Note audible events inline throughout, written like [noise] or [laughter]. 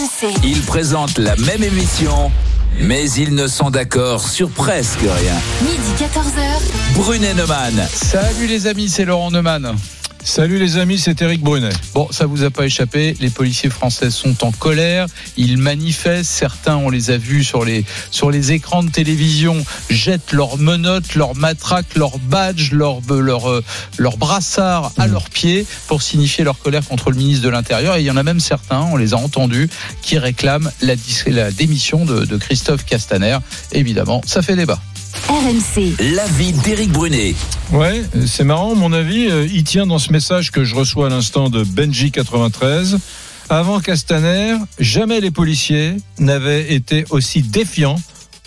RMC. Ils présentent la même émission, mais ils ne sont d'accord sur presque rien. Midi 14h. Brunet Neumann. Salut les amis, c'est Laurent Neumann. Salut les amis, c'est Eric Brunet. Bon, ça vous a pas échappé, les policiers français sont en colère, ils manifestent, certains on les a vus sur les sur les écrans de télévision, jettent leurs menottes, leurs matraques, leurs badges, leurs leur, euh, leur brassards à leurs pieds pour signifier leur colère contre le ministre de l'Intérieur et il y en a même certains, on les a entendus qui réclament la, démission de, de Christophe Castaner. Évidemment, ça fait débat. RMC. L'avis d'Éric Brunet. Ouais, c'est marrant, mon avis, euh, il tient dans ce message que je reçois à l'instant de Benji93. Avant Castaner, jamais les policiers n'avaient été aussi défiants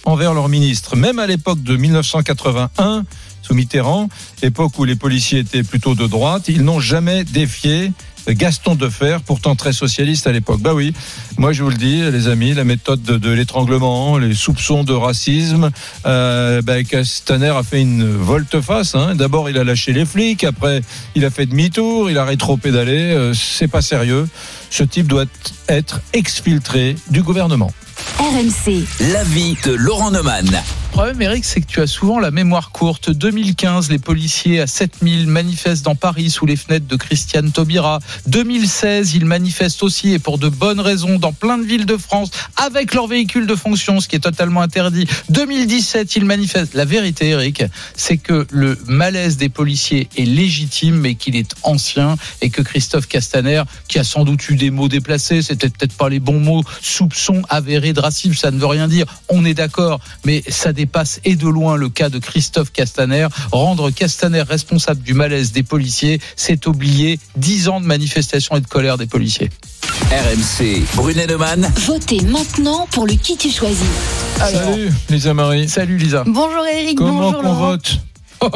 envers leur ministre. Même à l'époque de 1981, sous Mitterrand, époque où les policiers étaient plutôt de droite, ils n'ont jamais défié Gaston Defer, pourtant très socialiste à l'époque. Bah oui, moi je vous le dis, les amis, la méthode de, de l'étranglement, les soupçons de racisme, euh, bah, Castaner a fait une volte-face. Hein. D'abord, il a lâché les flics, après, il a fait demi-tour, il a rétro-pédalé. Euh, c'est pas sérieux. Ce type doit être exfiltré du gouvernement. RMC. L'avis de Laurent Neumann. Problème, Eric, c'est que tu as souvent la mémoire courte. 2015, les policiers à 7000 manifestent dans Paris sous les fenêtres de Christiane Taubira. 2016, ils manifestent aussi et pour de bonnes raisons dans plein de villes de France avec leur véhicule de fonction, ce qui est totalement interdit. 2017, ils manifestent. La vérité, Eric, c'est que le malaise des policiers est légitime, mais qu'il est ancien et que Christophe Castaner, qui a sans doute eu des mots déplacés, c'était peut-être pas les bons mots, soupçon avéré de racisme, ça ne veut rien dire. On est d'accord, mais ça dépasse et de loin le cas de Christophe Castaner. Rendre Castaner responsable du malaise des policiers, c'est oublier dix ans de manifestation et de colère des policiers. RMC. Brunet Neumann. Votez maintenant pour le qui tu choisis. Salut, Lisa Marie. Salut Lisa. Bonjour Eric, Comment bonjour Laurent. vote?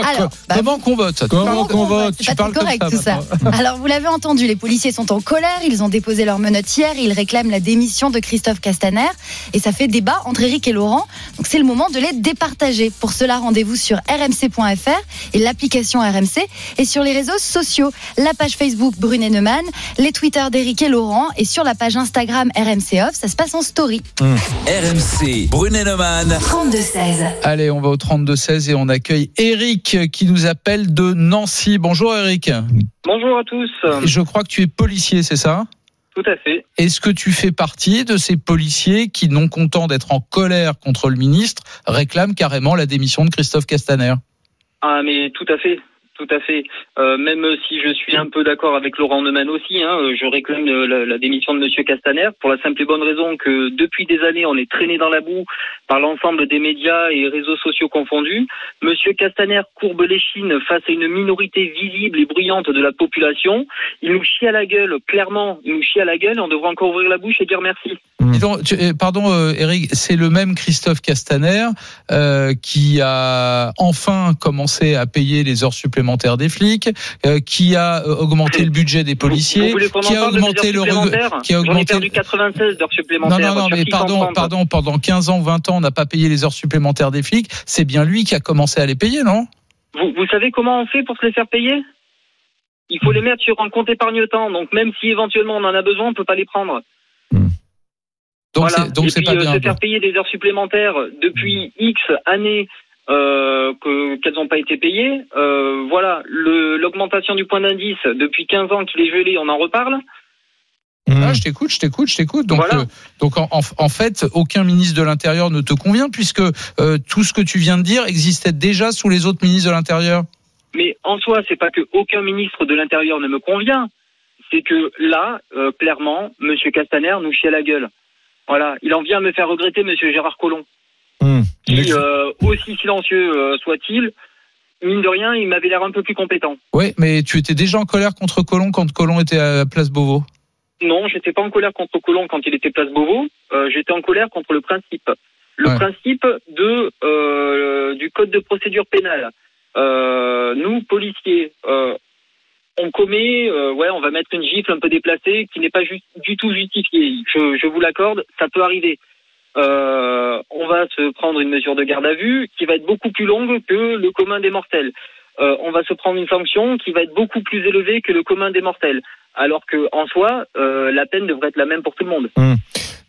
Alors, bah, Comment qu'on vote ça Comment qu'on vote C'est pas correct ça, tout ça. Alors vous l'avez entendu, les policiers sont en colère, ils ont déposé leurs menottes hier, ils réclament la démission de Christophe Castaner et ça fait débat entre Eric et Laurent. Donc c'est le moment de les départager. Pour cela, rendez-vous sur rmc.fr et l'application RMC et sur les réseaux sociaux, la page Facebook Brunet Neumann, les Twitter d'Eric et Laurent et sur la page Instagram RMC Off, ça se passe en story. RMC. Brunet Neumann. 32-16. Allez, on va au 32-16 et on accueille Eric qui nous appelle de Nancy. Bonjour Eric. Bonjour à tous. Je crois que tu es policier, c'est ça? Tout à fait. Est-ce que tu fais partie de ces policiers qui, non contents d'être en colère contre le ministre, réclament carrément la démission de Christophe Castaner? Ah, mais tout à fait. Tout à fait. Euh, même si je suis un peu d'accord avec Laurent Neumann aussi, hein, euh, je réclame euh, la, la démission de Monsieur Castaner pour la simple et bonne raison que depuis des années, on est traîné dans la boue par l'ensemble des médias et réseaux sociaux confondus. Monsieur Castaner courbe l'échine face à une minorité visible et bruyante de la population. Il nous chie à la gueule, clairement, il nous chie à la gueule. On devrait encore ouvrir la bouche et dire merci. Dis donc, tu- euh, pardon euh, Eric, c'est le même Christophe Castaner euh, qui a enfin commencé à payer les heures supplémentaires des flics, euh, qui a euh, augmenté le budget des policiers, qui a augmenté heures le qui a augmenté perdu 96 d'heures Non, supplémentaires. non, non, mais Cherchez pardon, comprendre. pardon, pendant 15 ans, 20 ans, on n'a pas payé les heures supplémentaires des flics. C'est bien lui qui a commencé à les payer, non? Vous, vous savez comment on fait pour se les faire payer? Il faut les mettre sur un compte épargne-temps. Donc même si éventuellement on en a besoin, on peut pas les prendre. Donc Voilà. c'est donc Et puis pas euh, bien. se faire payer des heures supplémentaires depuis X années euh, que qu'elles n'ont pas été payées. Euh, voilà, Le- l'augmentation du point d'indice depuis 15 ans qu'il est gelé, on en reparle. Ah, je t'écoute, je t'écoute, je t'écoute. Donc, Voilà. euh, donc en, en- en fait, aucun ministre de l'Intérieur ne te convient puisque euh, tout ce que tu viens de dire existait déjà sous les autres ministres de l'Intérieur. Mais en soi, c'est pas que aucun ministre de l'Intérieur ne me convient. C'est que là, euh, clairement, Monsieur Castaner nous chie à la gueule. Voilà, il en vient me faire regretter Monsieur Gérard Collomb. Hum. qui, euh, aussi silencieux euh, soit-il, mine de rien, il m'avait l'air un peu plus compétent. Oui, mais tu étais déjà en colère contre Colomb quand Colomb était à la place Beauvau? Non, j'étais pas en colère contre Colomb quand il était place Beauvau. euh, j'étais en colère contre le principe. Le Ouais. principe de euh, du code de procédure pénale. Euh, nous, policiers, on commet, ouais, on va mettre une gifle un peu déplacée qui n'est pas du tout justifiée. Je, je vous l'accorde, ça peut arriver. Euh, on va se prendre une mesure de garde à vue qui va être beaucoup plus longue que le commun des mortels. Euh, on va se prendre une sanction qui va être beaucoup plus élevée que le commun des mortels. Alors que en soi, euh, la peine devrait être la même pour tout le monde.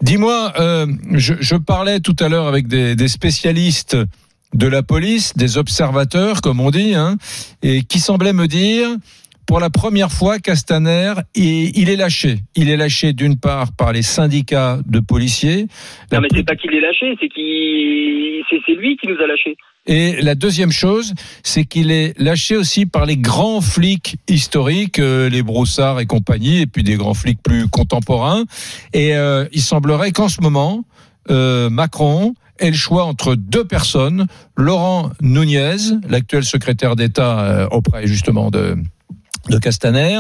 Dis-moi, euh, je, parlais tout à l'heure avec des, des spécialistes de la police, des observateurs, comme on dit, hein, et qui semblaient me dire, pour la première fois, Castaner, il, il est lâché. Il est lâché d'une part par les syndicats de policiers. Non, mais c'est pas qu'il l'ait lâché, c'est qu'il, c'est, lui qui nous a lâchés. Et la deuxième chose, c'est qu'il est lâché aussi par les grands flics historiques, euh, les Broussards et compagnie, et puis des grands flics plus contemporains. Et euh, il semblerait qu'en ce moment, euh, Macron ait le choix entre deux personnes, Laurent Nunez, l'actuel secrétaire d'État auprès justement de de Castaner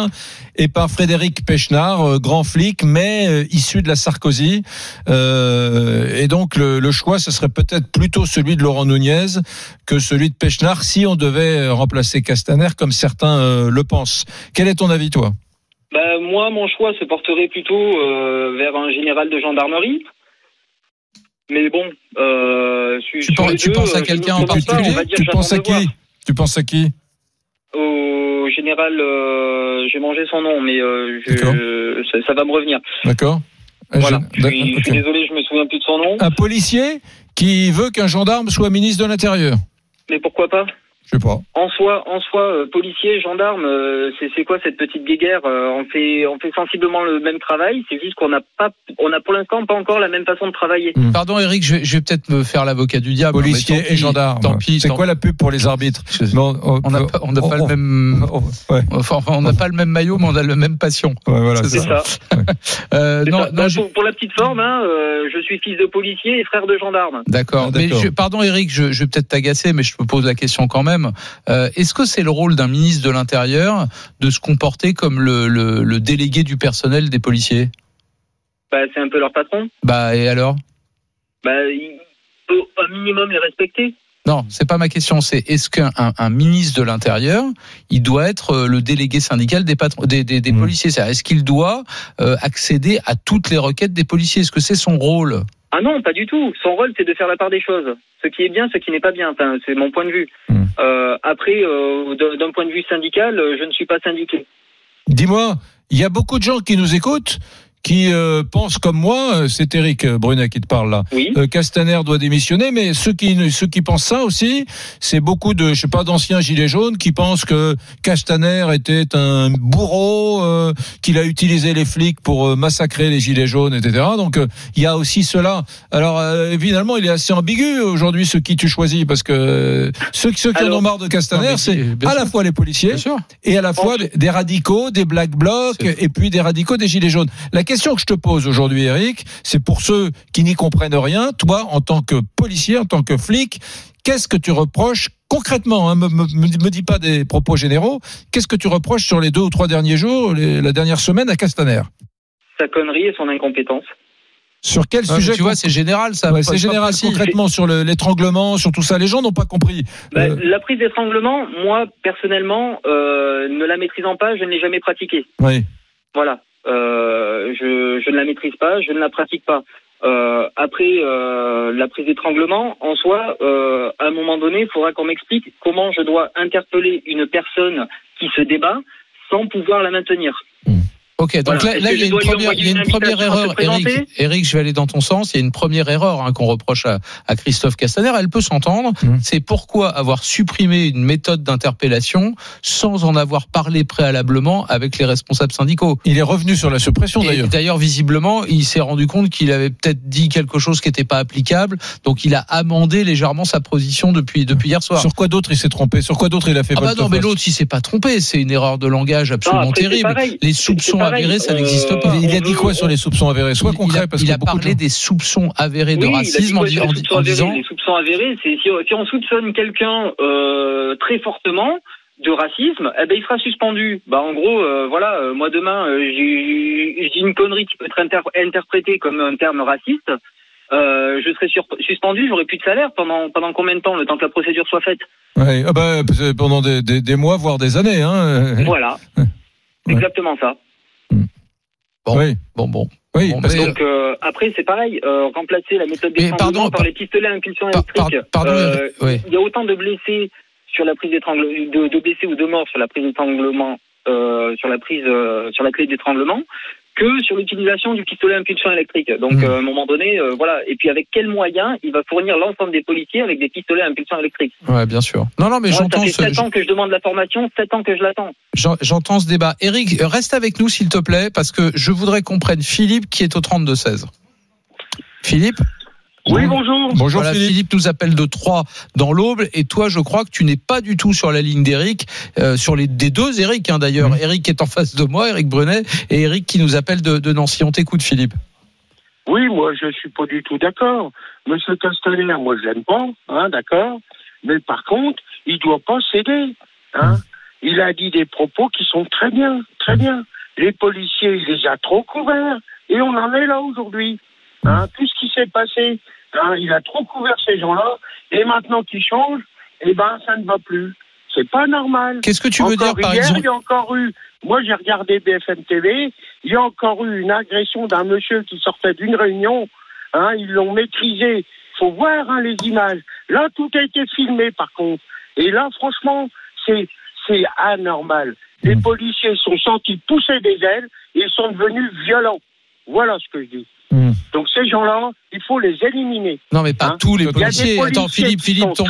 et par Frédéric Pechnard, euh, grand flic, mais euh, issu de la Sarkozy. Euh, et donc le, le choix, ce serait peut-être plutôt celui de Laurent Nunez que celui de Pechnard si on devait euh, remplacer Castaner comme certains euh, le pensent. Quel est ton avis, toi? Bah, moi, mon choix se porterait plutôt euh, vers un général de gendarmerie. Mais bon, euh, sur, Tu penses- tu deux, penses à je quelqu'un en pas, particulier Tu penses à qui? Tu penses à qui? Au général, euh, j'ai mangé son nom, mais euh, ça, ça va me revenir. D'accord Un Voilà. Je suis, je suis ok. désolé, je me souviens plus de son nom. Un policier qui veut qu'un gendarme soit ministre de l'Intérieur. Mais pourquoi pas? Je sais pas. En soi, en soi, euh, policier, gendarme, euh, c'est quoi cette petite guéguerre Euh, On fait, on fait sensiblement le même travail. C'est juste qu'on n'a pas, on a pour l'instant pas encore la même façon de travailler. Pardon Eric, je vais, je vais peut-être me faire l'avocat du diable. Policier mais tant et gendarme. Tant pis. C'est quoi la pub pour les arbitres On n'a pas, on le même. oh, ouais, Enfin, enfin, on n'a pas le même maillot, mais on a le même passion. ouais, voilà, C'est ça. ça. [laughs] Euh, C'est non, ça. non, Bah, je- pour, pour la petite forme, hein, euh, je suis fils de policier et frère de gendarme. D'accord. Ah, mais d'accord. je- pardon Eric, je, je vais peut-être t'agacer, mais je te pose la question quand même. Euh, Est-ce que c'est le rôle d'un ministre de l'Intérieur de se comporter comme le, le, le délégué du personnel des policiers? Bah, c'est un peu leur patron. Bah et alors? Bah, il faut un minimum les respecter. Non, c'est pas ma question. C'est est-ce qu'un un, un ministre de l'Intérieur, il doit être euh, le délégué syndical des patrons, des, des, des Mmh. policiers? C'est-à-dire, Est-ce qu'il doit euh, accéder à toutes les requêtes des policiers? Est-ce que c'est son rôle? Ah non, pas du tout. Son rôle, c'est de faire la part des choses. Ce qui est bien, ce qui n'est pas bien. Enfin, c'est mon point de vue. Hmm. Euh, après, euh, d'un point de vue syndical, je ne suis pas syndiqué. Dis-moi, il y a beaucoup de gens qui nous écoutent qui euh, pensent comme moi, euh, c'est Eric Brunet qui te parle là. Oui. Euh, Castaner doit démissionner, mais ceux qui ceux qui pensent ça aussi, c'est beaucoup de je sais pas d'anciens gilets jaunes qui pensent que Castaner était un bourreau, euh, qu'il a utilisé les flics pour euh, massacrer les gilets jaunes, etc. Donc euh, il y a aussi cela. Alors euh, évidemment, il est assez ambigu aujourd'hui ce qui tu choisis parce que euh, ceux, ceux qui en ont marre de Castaner, c'est à la fois les policiers et à la fois des, radicaux, des black blocs et puis des radicaux des gilets jaunes. La question que je te pose aujourd'hui, Eric, c'est pour ceux qui n'y comprennent rien. Toi, en tant que policier, en tant que flic, qu'est-ce que tu reproches concrètement hein, me, me, me dis pas des propos généraux. Qu'est-ce que tu reproches sur les deux ou trois derniers jours, les- la dernière semaine à Castaner? Sa connerie et son incompétence. Sur quel sujet tu vois, c'est général, ça. Ouais, c'est général précis. concrètement sur le- l'étranglement, sur tout ça. Les gens n'ont pas compris. Bah, Euh, La prise d'étranglement, moi, personnellement, euh, ne la maîtrisant pas, je ne l'ai jamais pratiquée. oui. Voilà. Euh, je, je ne la maîtrise pas, je ne la pratique pas. Euh, après euh, la prise d'étranglement, en soi, à un moment donné, il faudra qu'on m'explique comment je dois interpeller une personne qui se débat sans pouvoir la maintenir. Ok, donc Voilà. là, il y a une première, il y a une erreur, Eric. Eric, je vais aller dans ton sens. Il y a une première erreur hein, qu'on reproche à, à Christophe Castaner. Elle peut s'entendre. Mhm. C'est pourquoi avoir supprimé une méthode d'interpellation sans en avoir parlé préalablement avec les responsables syndicaux. Il est revenu sur la suppression d'ailleurs. d'ailleurs, visiblement, il s'est rendu compte qu'il avait peut-être dit quelque chose qui n'était pas applicable, donc il a amendé légèrement sa position depuis depuis hier soir. Sur quoi d'autre il s'est trompé? Sur quoi d'autre il a fait Ah bah non, mais l'autre, il s'est pas trompé. C'est une erreur de langage absolument après, terrible. Les soupçons pareil. avérés, ça Euh, n'existe pas. Il, a dit quoi sur les soupçons avérés? Sois Il- concret parce il que a parlé des soupçons avérés de racisme en, disant Les soupçons avérés, c'est si, on soupçonne quelqu'un euh, très fortement de racisme, eh ben il sera suspendu. Bah en gros, euh, voilà, euh, moi demain, euh, j'ai une connerie qui peut être inter- interprétée comme un terme raciste. Euh, je serai sur- suspendu, j'aurai plus de salaire pendant pendant combien de temps, le temps que la procédure soit faite? Ouais, ah bah, pendant des, des- des mois, voire des années. Hein. Voilà, Ouais. exactement ça. Bon. Oui, bon bon. oui Bon, parce mais- que- Donc euh, après c'est pareil, euh, remplacer la méthode d'étranglement pardon, par les pistolets à impulsion Par- par- électrique. pardon, Euh, ouais. il y a autant de blessés sur la prise d'étranglement, de, de blessés ou de morts sur la prise d'étranglement, euh, sur la prise, euh, sur la clé d'étranglement, que sur l'utilisation du pistolet à impulsion électrique. Donc Mhm. euh, à un moment donné, euh, voilà. Et puis avec quels moyens il va fournir l'ensemble des policiers avec des pistolets à impulsion électrique? Ouais, bien sûr. Non, non, mais Moi, ça j'entends fait ce, 7 ans que je demande la formation, 7 ans que je l'attends. j'en- j'entends ce débat. Eric, reste avec nous s'il te plaît, parce que je voudrais qu'on prenne Philippe qui est au 32-16. Philippe? Oui, bonjour. Bonjour Voilà, Philippe. Philippe. nous appelle de Troyes dans l'Aube et toi je crois que tu n'es pas du tout sur la ligne d'Eric, euh, sur les des deux Eric hein, d'ailleurs. Eric est en face de moi, Eric Brunet, et Eric qui nous appelle de, de Nancy. On t'écoute Philippe. Oui, moi, je suis pas du tout d'accord. Monsieur Castaner, moi, je l'aime pas, hein, d'accord. Mais par contre, il doit pas céder, hein. Il a dit des propos qui sont très bien, très bien. Les policiers, il les a trop couverts, et on en est là aujourd'hui. Hein, tout ce qui s'est passé, hein, il a trop couvert ces gens-là, et maintenant qu'ils changent, eh ben, ça ne va plus. C'est pas normal. Qu'est-ce que tu veux dire par hier, exemple il y a encore eu, moi j'ai regardé BFM TV, il y a encore eu une agression d'un monsieur qui sortait d'une réunion, hein, ils l'ont maîtrisé. Faut voir hein, les images. Là, tout a été filmé par contre. Et là, franchement, c'est c'est anormal. Les Hmm. policiers sont sentis pousser des ailes et ils sont devenus violents. Voilà ce que je dis. Hmm. Donc ces gens-là, il faut les éliminer. Non mais pas Hein tous les policiers. policiers Attends Philippe, Philippe tombe.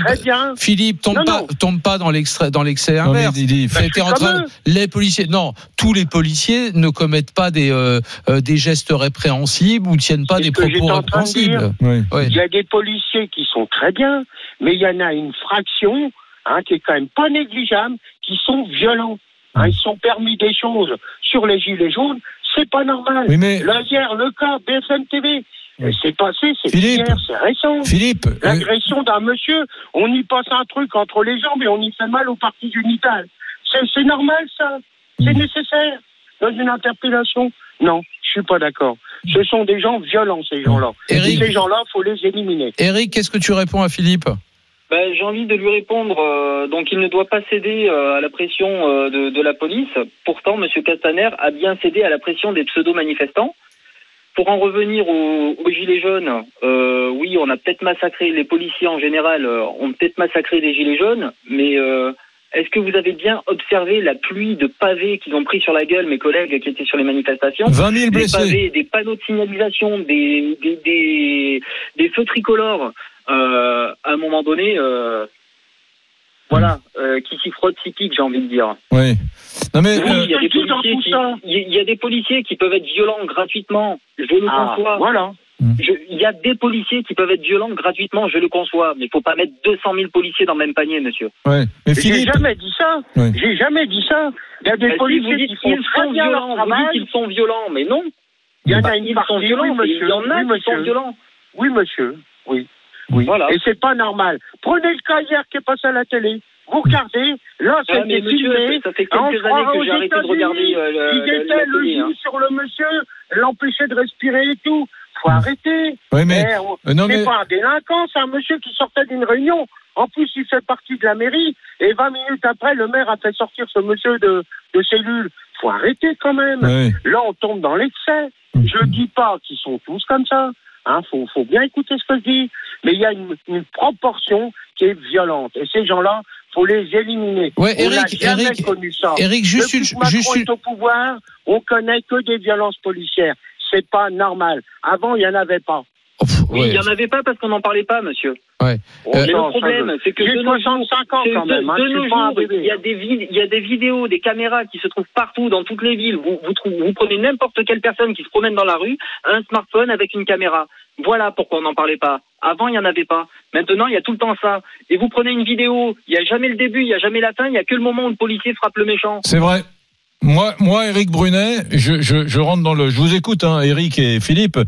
Philippe tombe Non, pas, non. tombe pas dans l'extrait, dans l'excès Non, mais inverse. il dit- Ben, en train. Les policiers, non, tous les policiers ne commettent pas des euh, euh, des gestes répréhensibles ou tiennent pas des propos en train de répréhensibles. Oui. Ouais. Il y a des policiers qui sont très bien, mais il y en a une fraction hein, qui est quand même pas négligeable, qui sont violents. Hein, ils se sont permis des choses sur les gilets jaunes, c'est pas normal. Oui, mais le cas BFM TV, Oui. c'est passé, c'est Philippe. hier, c'est récent. Philippe, euh, L'agression d'un monsieur, on y passe un truc entre les jambes et on y fait mal aux parties génitales. C'est c'est normal, ça. C'est Mm. nécessaire. Dans une interpellation, non, je suis pas d'accord. Ce sont des gens violents, ces gens-là. Eric. ces gens-là, faut les éliminer. Eric, qu'est-ce que tu réponds à Philippe? Ben, j'ai envie de lui répondre. euh, donc, il ne doit pas céder euh, à la pression euh, de, de la police. Pourtant, Monsieur Castaner a bien cédé à la pression des pseudo-manifestants. Pour en revenir aux, aux gilets jaunes, euh, oui, on a peut-être massacré les policiers en général, euh, ont peut-être massacré des gilets jaunes, mais euh, est-ce que vous avez bien observé la pluie de pavés qu'ils ont pris sur la gueule, mes collègues qui étaient sur les manifestations? 20 000 des blessés. pavés, des panneaux de signalisation, des, des, des, des feux tricolores, euh, à un moment donné, euh, voilà, euh, qui s'y frottent, s'y piquent, j'ai envie de dire. Oui. Non mais Oui, euh, il y a des qui policiers qui, il y a- des policiers qui peuvent être violents gratuitement, je le Ah, conçois. voilà. Je- Il y a des policiers qui peuvent être violents gratuitement, je le conçois, mais il faut pas mettre 200 000 policiers dans le même panier, monsieur. ouais. Mais J'ai jamais dit ça. J'ai jamais dit ça. Il y a des vous policiers qui sont leur violents, vous dites qu'ils sont violents, mais non. Il y en Bah, a partie, sont violents, mais il monsieur. y en a qui monsieur. sont violents. Oui, monsieur. Oui. Oui. Voilà. Et c'est pas normal. Prenez le cas hier qui est passé à la télé. Vous regardez, là, Ah, c'était monsieur, filmé. ça fait On quelques années que j'ai arrêté de regarder euh, le- Ils le- la hein. sur le monsieur, l'empêcher de respirer et tout. Faut arrêter. oui, mais Eh, on- euh, non mais pas un délinquant, c'est un monsieur qui sortait d'une réunion. En plus, il fait partie de la mairie. Et 20 minutes après, le maire a fait sortir ce monsieur de, de cellule. Faut arrêter quand même. oui. Là, on tombe dans l'excès. Je dis pas qu'ils sont tous comme ça. Hein, faut, faut bien écouter ce que je dis. Mais il y a une, une proportion qui est violente. Et ces gens-là, faut les éliminer. Ouais, on n'a Eric, jamais Eric, connu ça. Eric, juste Depuis une, que Macron juste est au pouvoir, on connaît que des violences policières. C'est pas normal. Avant, il y en avait pas. Oui, ouais. il n'y en avait pas parce qu'on n'en parlait pas, monsieur. Ouais. Oh, Euh, Mais non, le problème, c'est que J'ai de nos jours, 65 ans c'est quand de- même. hein, il y a des il y a des vidéos, des caméras qui se trouvent partout dans toutes les villes. Vous vous, trouvez- vous prenez n'importe quelle personne qui se promène dans la rue, un smartphone avec une caméra. Voilà pourquoi on n'en parlait pas. Avant, il n'y en avait pas. Maintenant, il y a tout le temps ça. Et vous prenez une vidéo, il n'y a jamais le début, il n'y a jamais la fin, il n'y a que le moment où le policier frappe le méchant. C'est vrai. Moi, moi, Eric Brunet, je, je, je rentre dans le. Je vous écoute, hein, Eric et Philippe.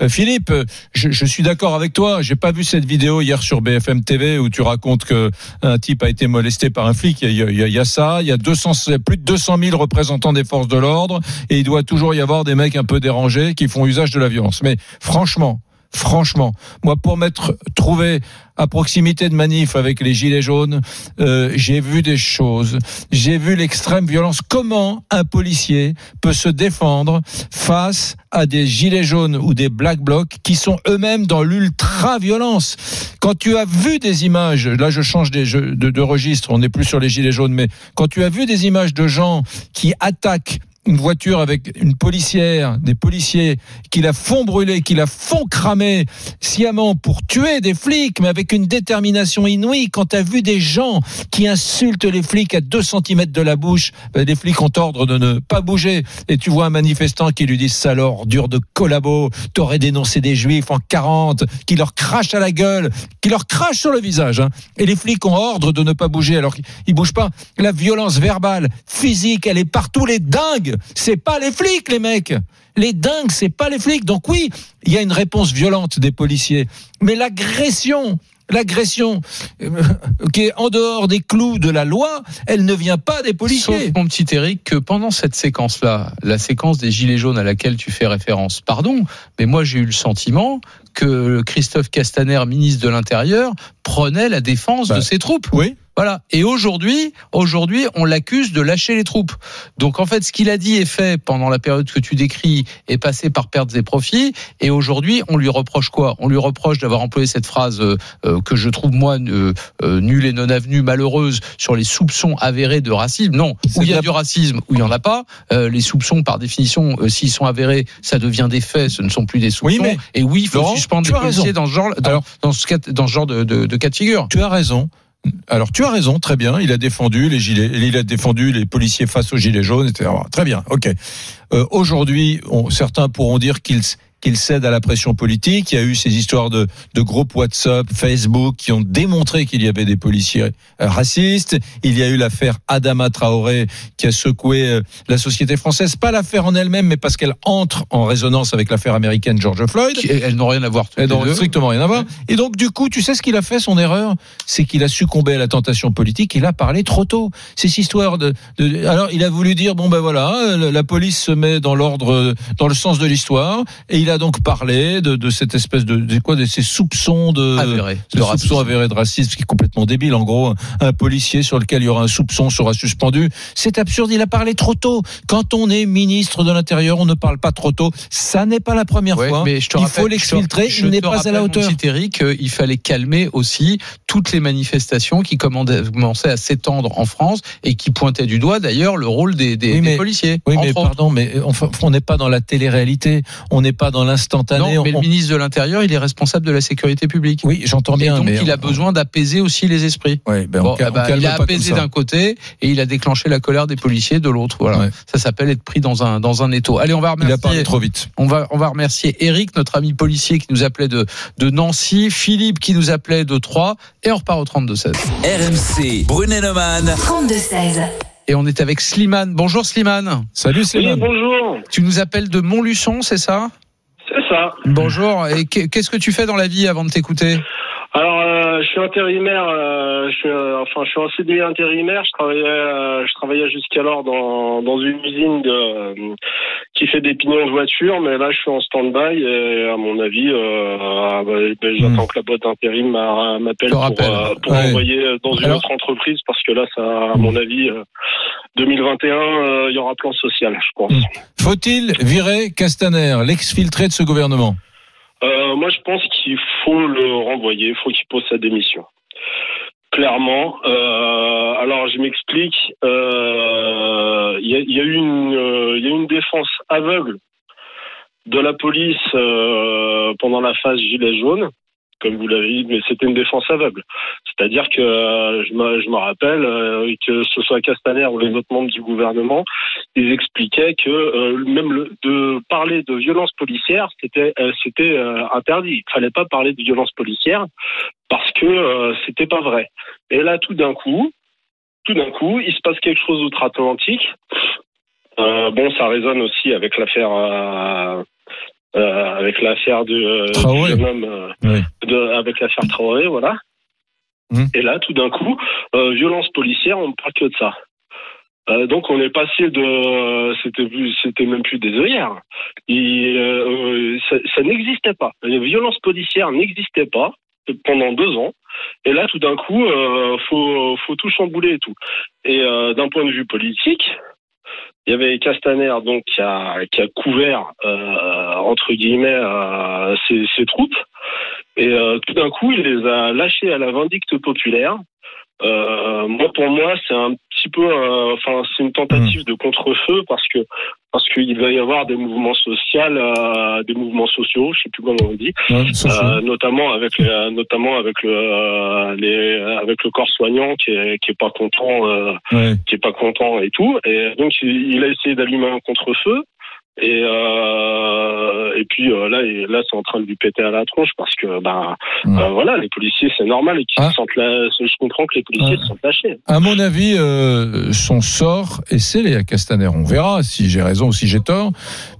Euh, Philippe, je, je suis d'accord avec toi. J'ai pas vu cette vidéo hier sur BFM TV où tu racontes que un type a été molesté par un flic. Il y a, il y a- il y a ça. Il y a 200, plus de 200 000 représentants des forces de l'ordre et il doit toujours y avoir des mecs un peu dérangés qui font usage de la violence. Mais franchement, franchement, moi, pour m'être trouvé à proximité de manif avec les gilets jaunes, euh, j'ai vu des choses. J'ai vu l'extrême violence. Comment un policier peut se défendre face à des gilets jaunes ou des black blocs qui sont eux-mêmes dans l'ultra-violence? Quand tu as vu des images, là je change de registre, on n'est plus sur les gilets jaunes, mais quand tu as vu des images de gens qui attaquent une voiture avec une policière, des policiers qui la font brûler, qui la font cramer sciemment pour tuer des flics, mais avec une détermination inouïe. Quand tu as vu des gens qui insultent les flics à 2 cm de la bouche, ben, les flics ont ordre de ne pas bouger. Et tu vois un manifestant qui lui dit Salor, dur de collabo, t'aurais dénoncé des juifs en 40, qui leur crache à la gueule, qui leur crache sur le visage. hein. Et les flics ont ordre de ne pas bouger alors qu'ils bougent pas. La violence verbale, physique, elle est partout. Les dingues, c'est pas les flics, les mecs. Les dingues, c'est pas les flics. Donc oui, il y a une réponse violente des policiers. Mais l'agression, l'agression euh, qui est en dehors des clous de la loi, elle ne vient pas des policiers. Sauf, mon petit Eric, que pendant cette séquence-là, la séquence des Gilets jaunes à laquelle tu fais référence, pardon, mais moi j'ai eu le sentiment que Christophe Castaner, ministre de l'Intérieur, prenait la défense Bah, de ses troupes. Oui. Voilà. Et aujourd'hui, aujourd'hui, on l'accuse de lâcher les troupes. Donc en fait, ce qu'il a dit et fait pendant la période que tu décris est passé par pertes et profits. Et aujourd'hui, on lui reproche quoi? On lui reproche d'avoir employé cette phrase euh, euh, que je trouve moi euh, euh, nulle et non avenue, malheureuse, sur les soupçons avérés de racisme. Non, où il y a du racisme, où il y en a pas. Les soupçons, par définition, s'ils sont avérés, ça devient des faits. Ce ne sont plus des soupçons. Oui, mais- et oui, il faut Laurent, suspendre les raison. policiers dans ce genre, dans, Alors- dans ce, cas- dans ce genre de, de, de cas de figure. Tu as raison. Alors tu as raison, très bien. Il a défendu les gilets, il a défendu les policiers face aux gilets jaunes, etc. Très bien, ok. Euh, Aujourd'hui, certains pourront dire qu'il qu'il cède à la pression politique. Il y a eu ces histoires de, de groupes WhatsApp, Facebook qui ont démontré qu'il y avait des policiers euh, racistes. Il y a eu l'affaire Adama Traoré qui a secoué euh, la société française. Pas l'affaire en elle-même, mais parce qu'elle entre en résonance avec l'affaire américaine George Floyd. Elles n'ont rien à voir. Elles les n'ont strictement rien à voir. Et donc, du coup, tu sais ce qu'il a fait, son erreur? C'est qu'il a succombé à la tentation politique, il a parlé trop tôt. Cette histoire de, de- Alors, il a voulu dire, bon ben voilà, euh, la police se met dans l'ordre, dans le sens de l'histoire, et il a donc parlé de, de cette espèce de, de quoi, de ces soupçons de... Soupçons racisme. avérés de racisme, ce qui est complètement débile. En gros, un, un policier sur lequel il y aura un soupçon sera suspendu. C'est absurde, il a parlé trop tôt. Quand on est ministre de l'Intérieur, on ne parle pas trop tôt. Ça n'est pas la première Ouais, fois. mais je te il rappelle- faut l'exfiltrer, il n'est pas à la mon hauteur. petit Eric, qu'il fallait calmer aussi toutes les manifestations qui commençaient à s'étendre en France et qui pointaient du doigt d'ailleurs le rôle des, des- Oui, des mais- policiers. Oui, mais autres. pardon, mais on n'est pas dans la télé-réalité, on n'est pas dans l'instantané. Non, mais on- le ministre de l'Intérieur, il est responsable de la sécurité publique. Oui, j'entends Et bien, donc, mais il a on- besoin d'apaiser aussi les esprits. Ouais, ben, Bon, on, ben, on calme il a apaisé d'un côté et il a déclenché la colère des policiers de l'autre. Voilà. Ouais. Ça s'appelle être pris dans un dans un étau. Allez, on va Il a remercier. parlé trop vite. On va, on va remercier Eric, notre ami policier qui nous appelait de, de Nancy, Philippe qui nous appelait de Troyes, et on repart au 32-16. RMC, Brunet-Neumann. 32-16. Et on est avec Slimane. Bonjour Slimane. Salut, Oui, Slimane. bonjour. Tu nous appelles de Montluçon, c'est ça? C'est ça. Bonjour. Et qu'est- qu'est-ce que tu fais dans la vie avant de t'écouter? Alors, euh, je suis intérimaire. euh, je suis, euh, enfin, je suis en CDI intérimaire. Je travaillais, euh, je travaillais jusqu'alors dans dans une usine de, euh, qui fait des pignons de voiture, mais là, je suis en stand-by. Et à mon avis, euh, ah, bah, ben, j'attends que la boîte d'intérim m'a- m'appelle pour, pour Ouais. envoyer dans une Alors- autre entreprise, parce que là, ça, à mon avis, euh, 2021, euh, il y aura plan social, je pense. Mm. Faut-il virer Castaner, l'ex-filtré de ce gouvernement? Euh, moi, je pense qu'il faut le renvoyer, il faut qu'il pose sa démission. Clairement. Euh, alors, je m'explique. Euh, Il y, a, y a eu une, euh, y a une défense aveugle de la police pendant la phase gilet jaune, comme vous l'avez dit, mais c'était une défense aveugle. C'est-à-dire que euh, je, me, rappelle euh, que ce soit Castaner ou les autres membres du gouvernement, ils expliquaient que euh, même de parler de violence policière, c'était c'était interdit. Il fallait pas parler de violence policière parce que c'était pas vrai. Et là, tout d'un coup, tout d'un coup, il se passe quelque chose outre-Atlantique. Bon, ça résonne aussi avec l'affaire. Euh, euh, avec l'affaire de, Traoré. du jeune homme, euh, Oui. de- avec l'affaire Traoré, voilà. Mhm. Et là, tout d'un coup, euh, violence policière, on ne parle que de ça. Euh, donc on est passé de, c'était plus, c'était même plus des œillères. Il, euh, euh, ça, ça n'existait pas. Les violences policières n'existaient pas pendant deux ans. Et là, tout d'un coup, euh, faut, faut tout chambouler et tout. Et euh, d'un point de vue politique, il y avait Castaner donc qui a, qui a couvert euh, entre guillemets euh, ses, troupes. Et euh, tout d'un coup, il les a lâchés à la vindicte populaire Euh, moi, pour moi, c'est un petit peu, euh, enfin, c'est une tentative de contre-feu parce que parce qu'il va y avoir des mouvements sociaux, euh, des mouvements sociaux, je sais plus comment on dit, Ouais, euh, notamment avec les, notamment avec le euh, les, avec le corps soignant qui est qui est pas content, euh, Ouais. qui est pas content et tout. Et donc il, il a essayé d'allumer un contre-feu. Et euh, et puis euh, là et là c'est en train de lui péter à la tronche parce que Mm. euh, voilà les policiers c'est normal et qu'ils Ah. se sentent la- je comprends que les policiers Ah. se sentent lâchés. À mon avis, euh, son sort est scellé à Castaner. On verra si j'ai raison ou si j'ai tort,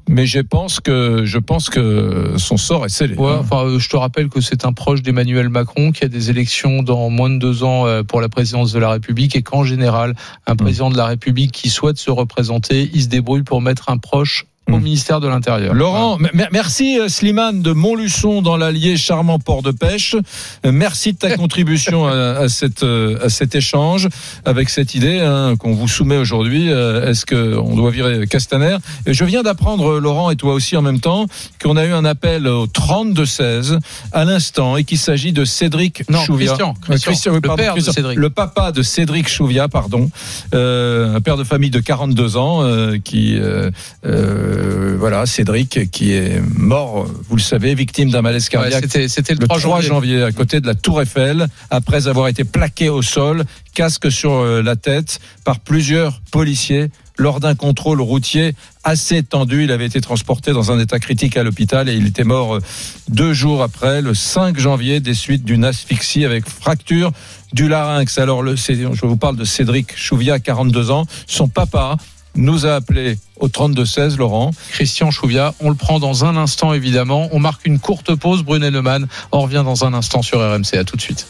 mais je pense que je pense que son sort est scellé. Ouais, enfin, je te rappelle que c'est un proche d'Emmanuel Macron qui a des élections dans moins de deux ans pour la présidence de la République et qu'en général, un président de la République qui souhaite se représenter, il se débrouille pour mettre un proche au Mm. ministère de l'Intérieur. Laurent, merci euh, Slimane de Montluçon dans l'Allier, charmant port de pêche. Euh, Merci de ta [laughs] contribution à, à cette, euh, à cet échange avec cette idée hein, qu'on vous soumet aujourd'hui. Est-ce qu'on doit virer Castaner? Je viens d'apprendre, Laurent, et toi aussi en même temps, qu'on a eu un appel au 32-16 à l'instant et qu'il s'agit de Cédric Non, Chouvia. Christian, Christian, oui, le pardon, père de Christian. Cédric. Le papa de Cédric Chouvia, pardon, euh, un père de famille de 42 ans euh, qui, euh, euh, voilà, Cédric qui est mort, vous le savez, victime d'un malaise cardiaque. c'était, c'était le le 3 janvier. janvier, à côté de la Tour Eiffel, après avoir été plaqué au sol, casque sur euh, la tête, par plusieurs policiers lors d'un contrôle routier assez tendu. Il avait été transporté dans un état critique à l'hôpital et il était mort euh, deux jours après, le 5 janvier, des suites d'une asphyxie avec fracture du larynx. Alors, le, je vous parle de Cédric Chouvia, 42 ans. Son papa nous a appelé au 32-16, Laurent. Christian Chouvia, on le prend dans un instant évidemment. On marque une courte pause, Brunet Neumann. On revient dans un instant sur RMC. À tout de suite.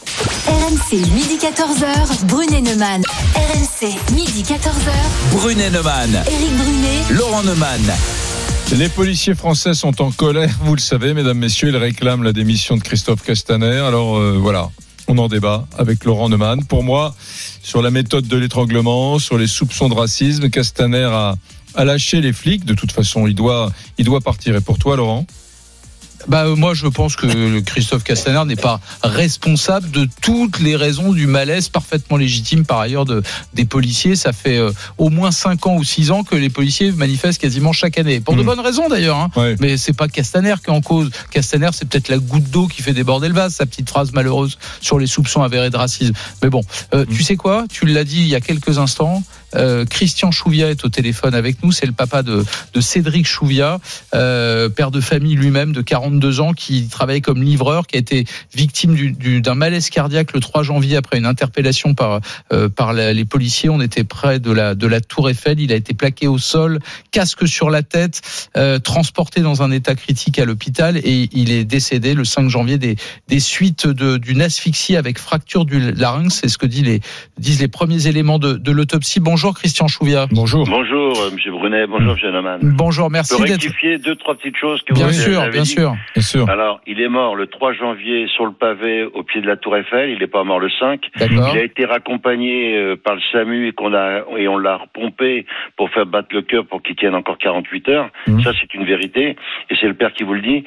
RMC, midi 14h, Brunet Neumann. RMC, midi 14h, Brunet Neumann, Éric Brunet. Laurent Neumann. Les policiers français sont en colère, vous le savez, mesdames, messieurs. Ils réclament la démission de Christophe Castaner. Alors euh, voilà, on en débat avec Laurent Neumann. Pour moi, sur la méthode de l'étranglement, sur les soupçons de racisme, Castaner a, a lâché les flics. De toute façon, il doit, il doit partir. Et pour toi, Laurent? Bah euh, moi je pense que Christophe Castaner n'est pas responsable de toutes les raisons du malaise parfaitement légitime par ailleurs de des policiers. Ça fait euh, au moins 5 ans ou 6 ans que les policiers manifestent quasiment chaque année pour de Mhm. bonnes raisons d'ailleurs. Hein. Ouais. Mais c'est pas Castaner qui est en cause. Castaner c'est peut-être la goutte d'eau qui fait déborder le vase. Sa petite phrase malheureuse sur les soupçons avérés de racisme. Mais bon, euh, tu sais quoi? Tu l'as dit il y a quelques instants. Euh, Christian Chouvia est au téléphone avec nous. C'est le papa de, de Cédric Chouvia, euh, père de famille lui-même de 42 ans, qui travaille comme livreur, qui a été victime du- du- d'un malaise cardiaque le 3 janvier après une interpellation par, euh, par les policiers. On était près de la, de la Tour Eiffel. Il a été plaqué au sol, casque sur la tête, euh, transporté dans un état critique à l'hôpital et il est décédé le 5 janvier des, des suites d'une asphyxie avec fracture du larynx. C'est ce que les, disent les premiers éléments de, de l'autopsie. Christian Chouvia. Bonjour. Bonjour, euh, Monsieur Brunet. Bonjour, Monsieur Neumann. Bonjour, Je merci d'être. rectifier deux, trois petites choses que Bien vous sûr, avez bien dit. sûr. Bien sûr. Alors, il est mort le 3 janvier sur le pavé au pied de la Tour Eiffel. Il n'est pas mort le 5. D'accord. Il a été raccompagné euh, par le SAMU et qu'on a et on l'a repompé pour faire battre le cœur pour qu'il tienne encore 48 heures. Mhm. Ça, c'est une vérité et c'est le père qui vous le dit.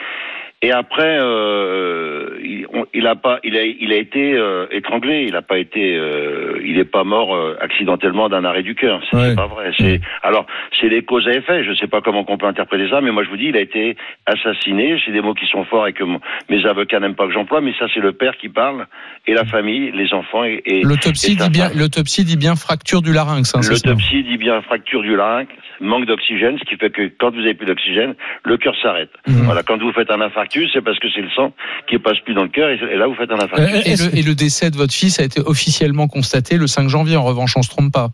Et après, euh, il, on- il a pas, il a, il a été euh, étranglé. Il a pas été, euh, il est pas mort accidentellement d'un arrêt du cœur. C'est Ouais. pas vrai. C'est alors, c'est les causes à effet. Je sais pas comment on peut interpréter ça, mais moi je vous dis, il a été assassiné. C'est des mots qui sont forts et que mon- mes avocats n'aiment pas que j'emploie, mais ça c'est le père qui parle et la famille, les enfants et, et L'autopsie dit bien, l'autopsie dit bien fracture du larynx. Hein, L'autopsie dit bien fracture du larynx, manque d'oxygène, ce qui fait que quand vous avez plus d'oxygène, le cœur s'arrête. Mhm. Voilà, quand vous faites un infarctus, c'est parce que c'est le sang qui passe plus dans le cœur et, et là vous faites un infarctus. Euh, Et le, et le décès de votre fils a été officiellement constaté le 5 janvier. En revanche, on se trompe pas.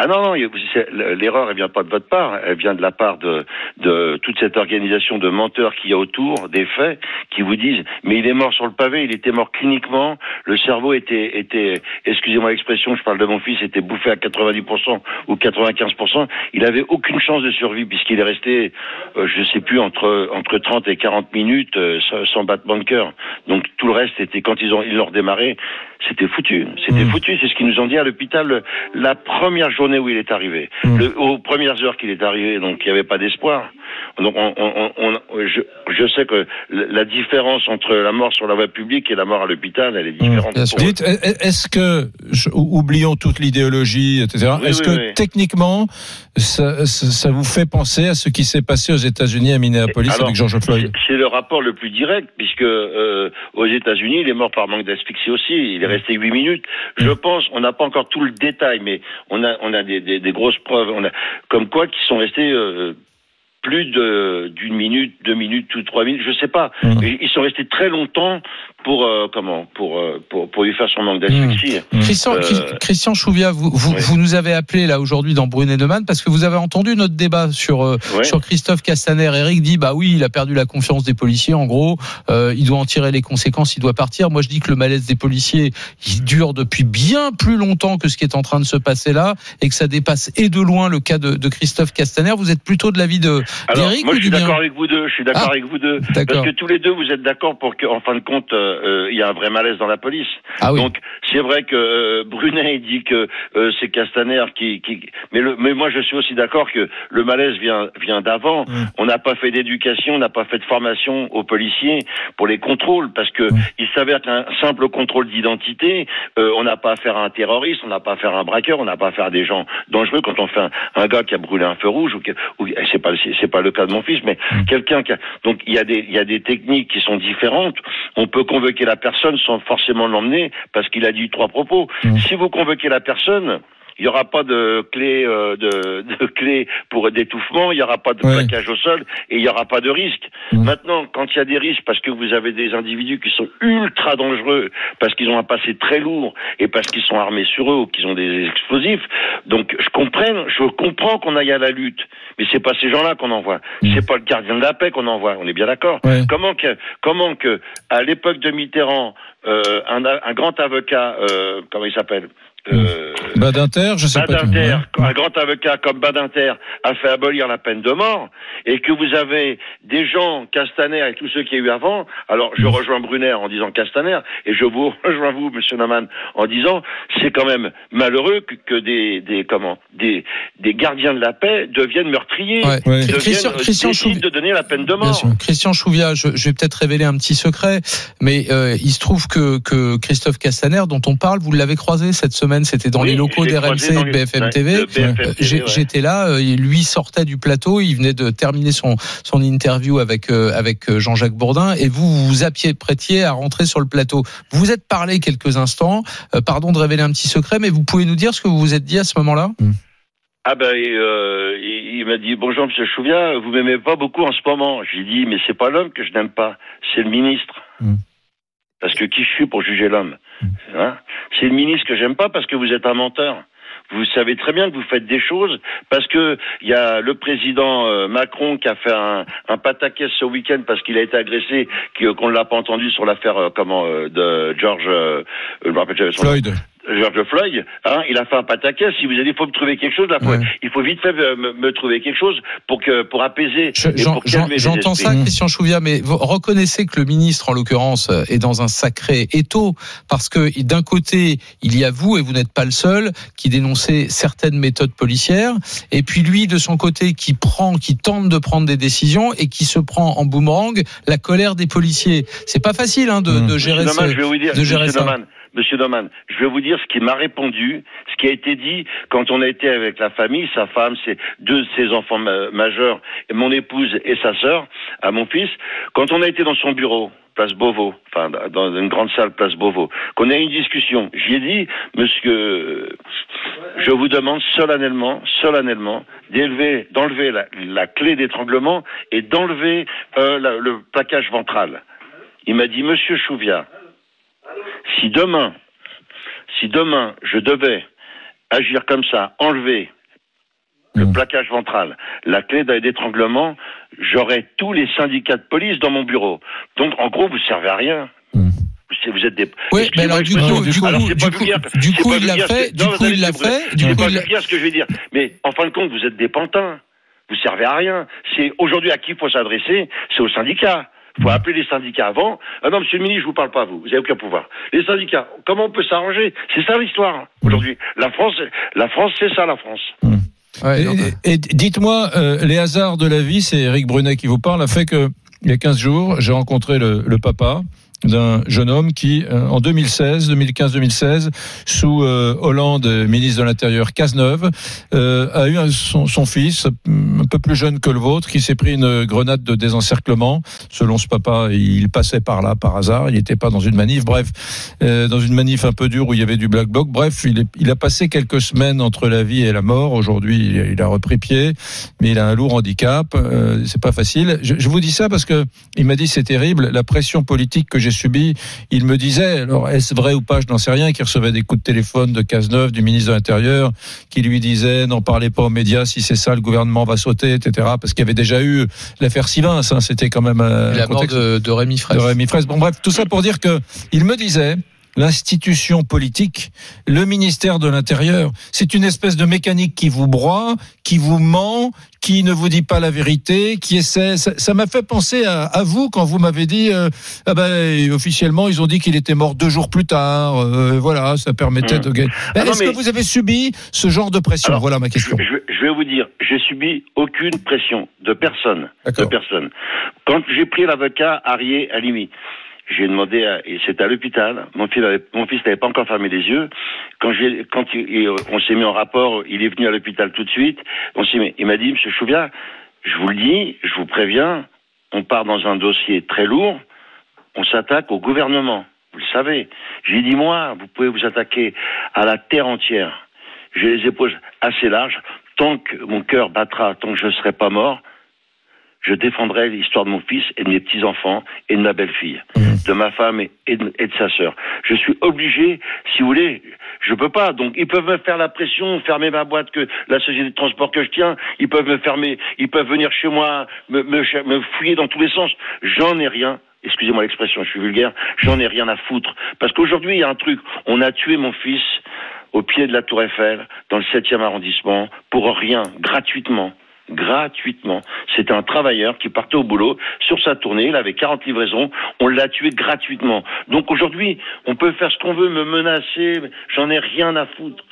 Ah non, non, l'erreur, elle vient pas de votre part, elle vient de la part de, de toute cette organisation de menteurs qu'il y a autour des faits, qui vous disent, mais il est mort sur le pavé, il était mort cliniquement, le cerveau était, était excusez-moi l'expression, je parle de mon fils, était bouffé à 90% ou 95%, il avait aucune chance de survie puisqu'il est resté, euh, je sais plus, entre, entre 30 et 40 minutes euh, sans, sans battement de cœur. Donc tout le reste était, quand ils ont, ils l'ont redémarré, c'était foutu. C'était Mm. foutu. C'est ce qu'ils nous ont dit à l'hôpital la première journée où il est arrivé. Mm. Le- aux premières heures qu'il est arrivé, donc il n'y avait pas d'espoir. Donc, on, on, on- je, je sais que la différence entre la mort sur la voie publique et la mort à l'hôpital, elle est différente. eux. Dites, est- est-ce que, je- oublions toute l'idéologie, etc., Oui, est-ce oui, que oui. techniquement, ça, ça- ça vous fait penser à ce qui s'est passé aux États-Unis à Minneapolis Alors, avec George Floyd? C'est le rapport le plus direct, puisque euh, aux États-Unis, il est mort par manque d'asphyxie aussi. Il est resté huit minutes. Je pense, on n'a pas encore tout le détail, mais on a on a des, des, des grosses preuves. On a comme quoi qui sont restés euh, plus d'une minute, deux minutes ou trois minutes, je sais pas. Mhm. Ils sont restés très longtemps pour euh, comment pour, euh, pour pour lui faire son manque d'asphyxie. Christian, Euh, Christ- Christian Chouvia, vous, vous, oui. vous nous avez appelé là aujourd'hui dans Brunet Neumann parce que vous avez entendu notre débat sur euh, sur Christophe Castaner. Eric dit bah oui, il a perdu la confiance des policiers. En gros, euh, il doit en tirer les conséquences, il doit partir. Moi, je dis que le malaise des policiers, il dure depuis bien plus longtemps que ce qui est en train de se passer là et que ça dépasse et de loin le cas de, de Christophe Castaner. Vous êtes plutôt de l'avis de Alors, d'Eric moi, je suis d'accord avec vous deux. Je suis d'accord Ah, avec vous deux. d'accord. Parce que tous les deux, vous êtes d'accord pour qu'en fin de compte, euh, il y a un vrai malaise dans la police. Ah oui. Donc, c'est vrai que euh, Brunet [laughs] dit que euh, c'est Castaner qui, qui... Mais, le, mais moi, je suis aussi d'accord que le malaise vient, vient d'avant. Mm. On n'a pas fait d'éducation, on n'a pas fait de formation aux policiers pour les contrôles, parce que Mm. il s'avère qu'un simple contrôle d'identité, euh, on n'a pas affaire à un terroriste, on n'a pas affaire à un braqueur, on n'a pas affaire à des gens dangereux. Quand on fait un, un gars qui a brûlé un feu rouge, ou, ou c'est pas c'est c'est pas le cas de mon fils, mais quelqu'un qui a, donc il y a des il y a des techniques qui sont différentes. On peut convoquer la personne sans forcément l'emmener parce qu'il a dit trois propos. Si vous convoquez la personne il n'y aura pas de clé euh, de, [laughs] de clé pour d'étouffement, il n'y aura pas de Ouais. plaquage au sol et il n'y aura pas de risque. Maintenant, quand il y a des risques parce que vous avez des individus qui sont ultra dangereux, parce qu'ils ont un passé très lourd et parce qu'ils sont armés sur eux ou qu'ils ont des explosifs, donc je comprends, je comprends qu'on aille à la lutte, mais c'est pas ces gens-là qu'on envoie, c'est pas le gardien de la paix qu'on envoie, on est bien d'accord. Ouais. Comment que, comment que, à l'époque de Mitterrand, euh, un, un grand avocat, euh, comment il s'appelle? Euh, Badinter, je sais pas. Badinter, un grand avocat comme Badinter a fait abolir la peine de mort, et que vous avez des gens, Castaner et tous ceux qui y a eu avant, alors je rejoins Brunner en disant Castaner, et je vous [laughs] rejoins vous, Monsieur Naman, en disant c'est quand même malheureux que, que des, des comment des, des gardiens de la paix deviennent meurtriers, Ouais. Ouais. deviennent, Christian, euh, Christian Chouvi- de donner la peine de mort. Christian Chouvia, je, je vais peut-être révéler un petit secret, mais euh, il se trouve que, que Christophe Castaner, dont on parle, vous l'avez croisé cette semaine, c'était dans Oui, les locaux d'RMC et de BFM ouais, TV. BFM Euh, TV, j'ai- ouais. J'étais là, euh, et lui sortait du plateau, il venait de terminer son, son interview avec, euh, avec Jean-Jacques Bourdin, et vous vous vous apprêtiez à rentrer sur le plateau. Vous vous êtes parlé quelques instants, euh, pardon de révéler un petit secret, mais vous pouvez nous dire ce que vous vous êtes dit à ce moment-là? Ah ben, euh, il, il m'a dit bonjour Monsieur Chouvia, vous m'aimez pas beaucoup en ce moment. J'ai dit mais c'est pas l'homme que je n'aime pas, c'est le ministre. Mm. Parce que qui je suis pour juger l'homme? C'est le ministre que j'aime pas parce que vous êtes un menteur. Vous savez très bien que vous faites des choses parce que il y a le président euh, Macron qui a fait un, pataquès ce week-end parce qu'il a été agressé, qu'on ne l'a pas entendu sur l'affaire euh, comment euh, de George, je. Floyd. George Floyd, hein, il a fait un pataquès. Si vous dit, il faut me trouver quelque chose, là, Ouais. il faut vite fait euh, me, me trouver quelque chose pour que pour apaiser Je- J'entends ça, esprits. Christian Chouvia, mais vous reconnaissez que le ministre, en l'occurrence, euh, est dans un sacré étau, parce que d'un côté, il y a vous, et vous n'êtes pas le seul, qui dénoncez certaines méthodes policières, et puis lui, de son côté, qui prend, qui tente de prendre des décisions et qui se prend en boomerang la colère des policiers. C'est pas facile hein, de, Mmh. de gérer Doman, ce- je vais vous dire, de gérer ça. Monsieur Doman, je vais vous dire ce qui m'a répondu, ce qui a été dit quand on a été avec la famille, sa femme, ses deux de ses enfants ma- majeurs, mon épouse et sa sœur, à mon fils, quand on a été dans son bureau, place Beauvau, enfin dans une grande salle, place Beauvau, qu'on a eu une discussion. J'y ai dit, Monsieur, je vous demande solennellement, solennellement, d'élever, d'enlever la, clé d'étranglement et d'enlever euh, le plaquage ventral. Il m'a dit, Monsieur Chouvia, si demain, si demain je devais agir comme ça, enlever le Mm. plaquage ventral, la clé d'étranglement, j'aurais tous les syndicats de police dans mon bureau. Donc, en gros, vous servez à rien. Mm. Vous- êtes des. Oui, mais alors du coup, du coup, du il l'a fait, du coup, il l'a fait, du coup, il ce que je vais dire. Mais en fin de compte, vous êtes des pantins. Vous servez à rien. C'est aujourd'hui à qui il faut s'adresser? C'est aux syndicats. Il faut appeler les syndicats avant. Ah non, monsieur le ministre, je vous parle pas, vous. Vous avez aucun pouvoir. Les syndicats, comment on peut s'arranger? C'est ça l'histoire, aujourd'hui. La France, la France, c'est ça, la France. Ouais, Et, dites-moi, euh, les hasards de la vie, c'est Eric Brunet qui vous parle, a fait que il y a 15 jours, j'ai rencontré le, le papa d'un jeune homme qui, euh, en 2016, 2015-2016, sous euh, Hollande, ministre de l'Intérieur, Cazeneuve, euh, a eu son, fils, un peu plus jeune que le vôtre, qui s'est pris une grenade de désencerclement. Selon ce papa, il passait par là par hasard, il n'était pas dans une manif. Bref, euh, dans une manif un peu dure où il y avait du black bloc. Bref, il, a passé quelques semaines entre la vie et la mort. Aujourd'hui, il, a repris pied, mais il a un lourd handicap. C'est pas facile. Je, je vous dis ça parce que il m'a dit c'est terrible la pression politique que j'ai subie. Il me disait, alors est-ce vrai ou pas, je n'en sais rien, qu'il recevait des coups de téléphone de Cazeneuve, du ministre de l'Intérieur, qui lui disait n'en parlez pas aux médias, si c'est ça, le gouvernement va sauter, etc. Parce qu'il y avait déjà eu l'affaire Sivins. Hein, C'était quand même euh, la mort de, de Rémi Fraisse. de Rémi Fraisse. Bon, bref, tout ça pour dire que il me disait. L'institution politique, le ministère de l'Intérieur, c'est une espèce de mécanique qui vous broie, qui vous ment, qui ne vous dit pas la vérité, qui essaie. Ça m'a fait penser à, à vous quand vous m'avez dit, euh, ah ben officiellement ils ont dit qu'il était mort deux jours plus tard. euh, voilà, ça permettait Mmh. de gagner. Ah Est-ce mais- que vous avez subi ce genre de pression Alors, Voilà ma Je, question. je- je vais vous dire, j'ai subi aucune pression de personne, de personne. Quand j'ai pris l'avocat Arié Alimi, j'ai demandé, à, et c'était à l'hôpital. Mon fils, avait- mon fils n'avait pas encore fermé les yeux. Quand j'ai, quand il- on s'est mis en rapport, il est venu à l'hôpital tout de suite. On s'est mis- il m'a dit, Monsieur Chouviat, je vous le dis, je vous préviens, on part dans un dossier très lourd. On s'attaque au gouvernement. Vous le savez. J'ai dit moi, vous pouvez vous attaquer à la terre entière. J'ai les épaules assez larges. Tant que mon cœur battra, tant que je ne serai pas mort, je défendrai l'histoire de mon fils et de mes petits-enfants et de ma belle-fille, de ma femme et, de, et de sa sœur. Je suis obligé, si vous voulez, je peux pas. Donc ils peuvent me faire la pression, fermer ma boîte que la société de transport que je tiens. Ils peuvent me fermer, ils peuvent venir chez moi, me, me, me fouiller dans tous les sens. J'en ai rien. Excusez-moi l'expression, je suis vulgaire. J'en ai rien à foutre. Parce qu'aujourd'hui, il y a un truc. On a tué mon fils au pied de la Tour Eiffel, dans le 7e arrondissement, pour rien, gratuitement. Gratuitement. C'était un travailleur qui partait au boulot sur sa tournée, il avait 40 livraisons, on l'a tué gratuitement. Donc aujourd'hui, on peut faire ce qu'on veut, me menacer, j'en ai rien à foutre.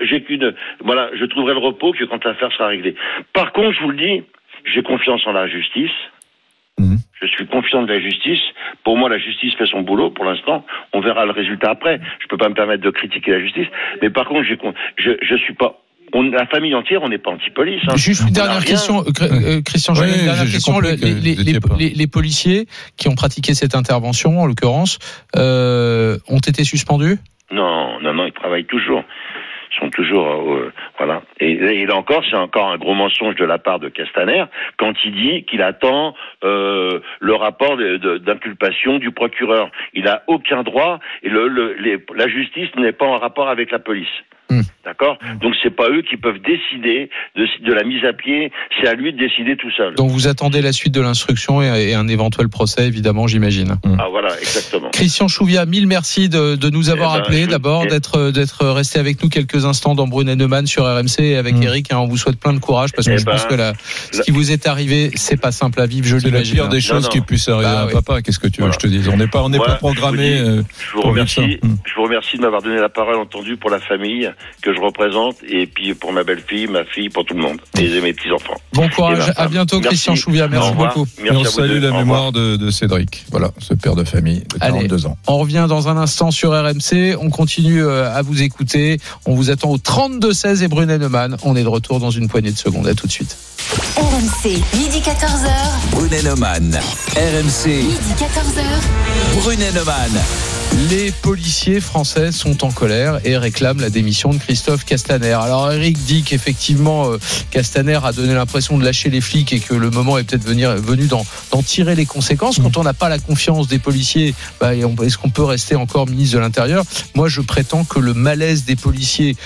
J'ai qu'une, voilà, je trouverai le repos que quand l'affaire sera réglée. Par contre, je vous le dis, j'ai confiance en la justice. Mhm. Je suis confiant de la justice. Pour moi, la justice fait son boulot. Pour l'instant, on verra le résultat après. Je peux pas me permettre de critiquer la justice, mais par contre, je je suis pas. On, la famille entière, on n'est pas anti-police. hein. Juste une dernière question, euh, euh, Christian. Une dernière question. Le- les, les- les- pas. les- les policiers qui ont pratiqué cette intervention, en l'occurrence, euh, ont été suspendus? Non, non, non, ils travaillent toujours. Ils sont toujours, euh, voilà. Et, et là encore, c'est encore un gros mensonge de la part de Castaner quand il dit qu'il attend euh, le rapport d'inculpation du procureur. Il a aucun droit et le, le- les- la justice n'est pas en rapport avec la police. Hmm. D'accord Donc c'est pas eux qui peuvent décider de, de la mise à pied, c'est à lui de décider tout seul. Donc vous attendez la suite de l'instruction et, et un éventuel procès, évidemment, j'imagine. Ah voilà, exactement. Christian Chouvia, mille merci de, de nous avoir Eh ben, appelé, je- d'abord, d'être d'être resté avec nous quelques instants dans Brunet Neumann sur RMC et avec Mm. Eric. hein, on vous souhaite plein de courage parce que Eh je pense ben, que la- ce qui vous est arrivé, c'est pas simple à vivre, je C'est la l'imagine. pire des hein. choses non. qui puisse arriver Bah à un oui. papa. Qu'est-ce que tu veux Voilà. que je te dise On n'est pas, on n'est Voilà, pas programmé. je vous dis- euh, Je vous remercie. Mm. Je vous remercie de m'avoir donné la parole entendue pour la famille que je représente et puis pour ma belle-fille, ma fille, pour tout le monde et mes petits enfants. Bon courage, ben, à bientôt merci. Christian Chouvia, merci beaucoup. Et Merci on à vous salue la mémoire de, de Cédric. Voilà, ce père de famille de Allez. 42 ans. On revient dans un instant sur RMC. On continue euh, à vous écouter. On vous attend au 32-16 et Brunet Neumann. On est de retour dans une poignée de secondes. À tout de suite. RMC, midi 14h. Brunet Neumann. RMC. Midi 14h. Brunet Neumann. Les policiers français sont en colère et réclament la démission de Christophe Castaner. Alors Eric dit qu'effectivement euh, Castaner a donné l'impression de lâcher les flics et que le moment est peut-être venu d'en tirer les conséquences. Quand on n'a pas la confiance des policiers, bah, est-ce qu'on peut rester encore ministre de l'Intérieur? Moi, je prétends que le malaise des policiers,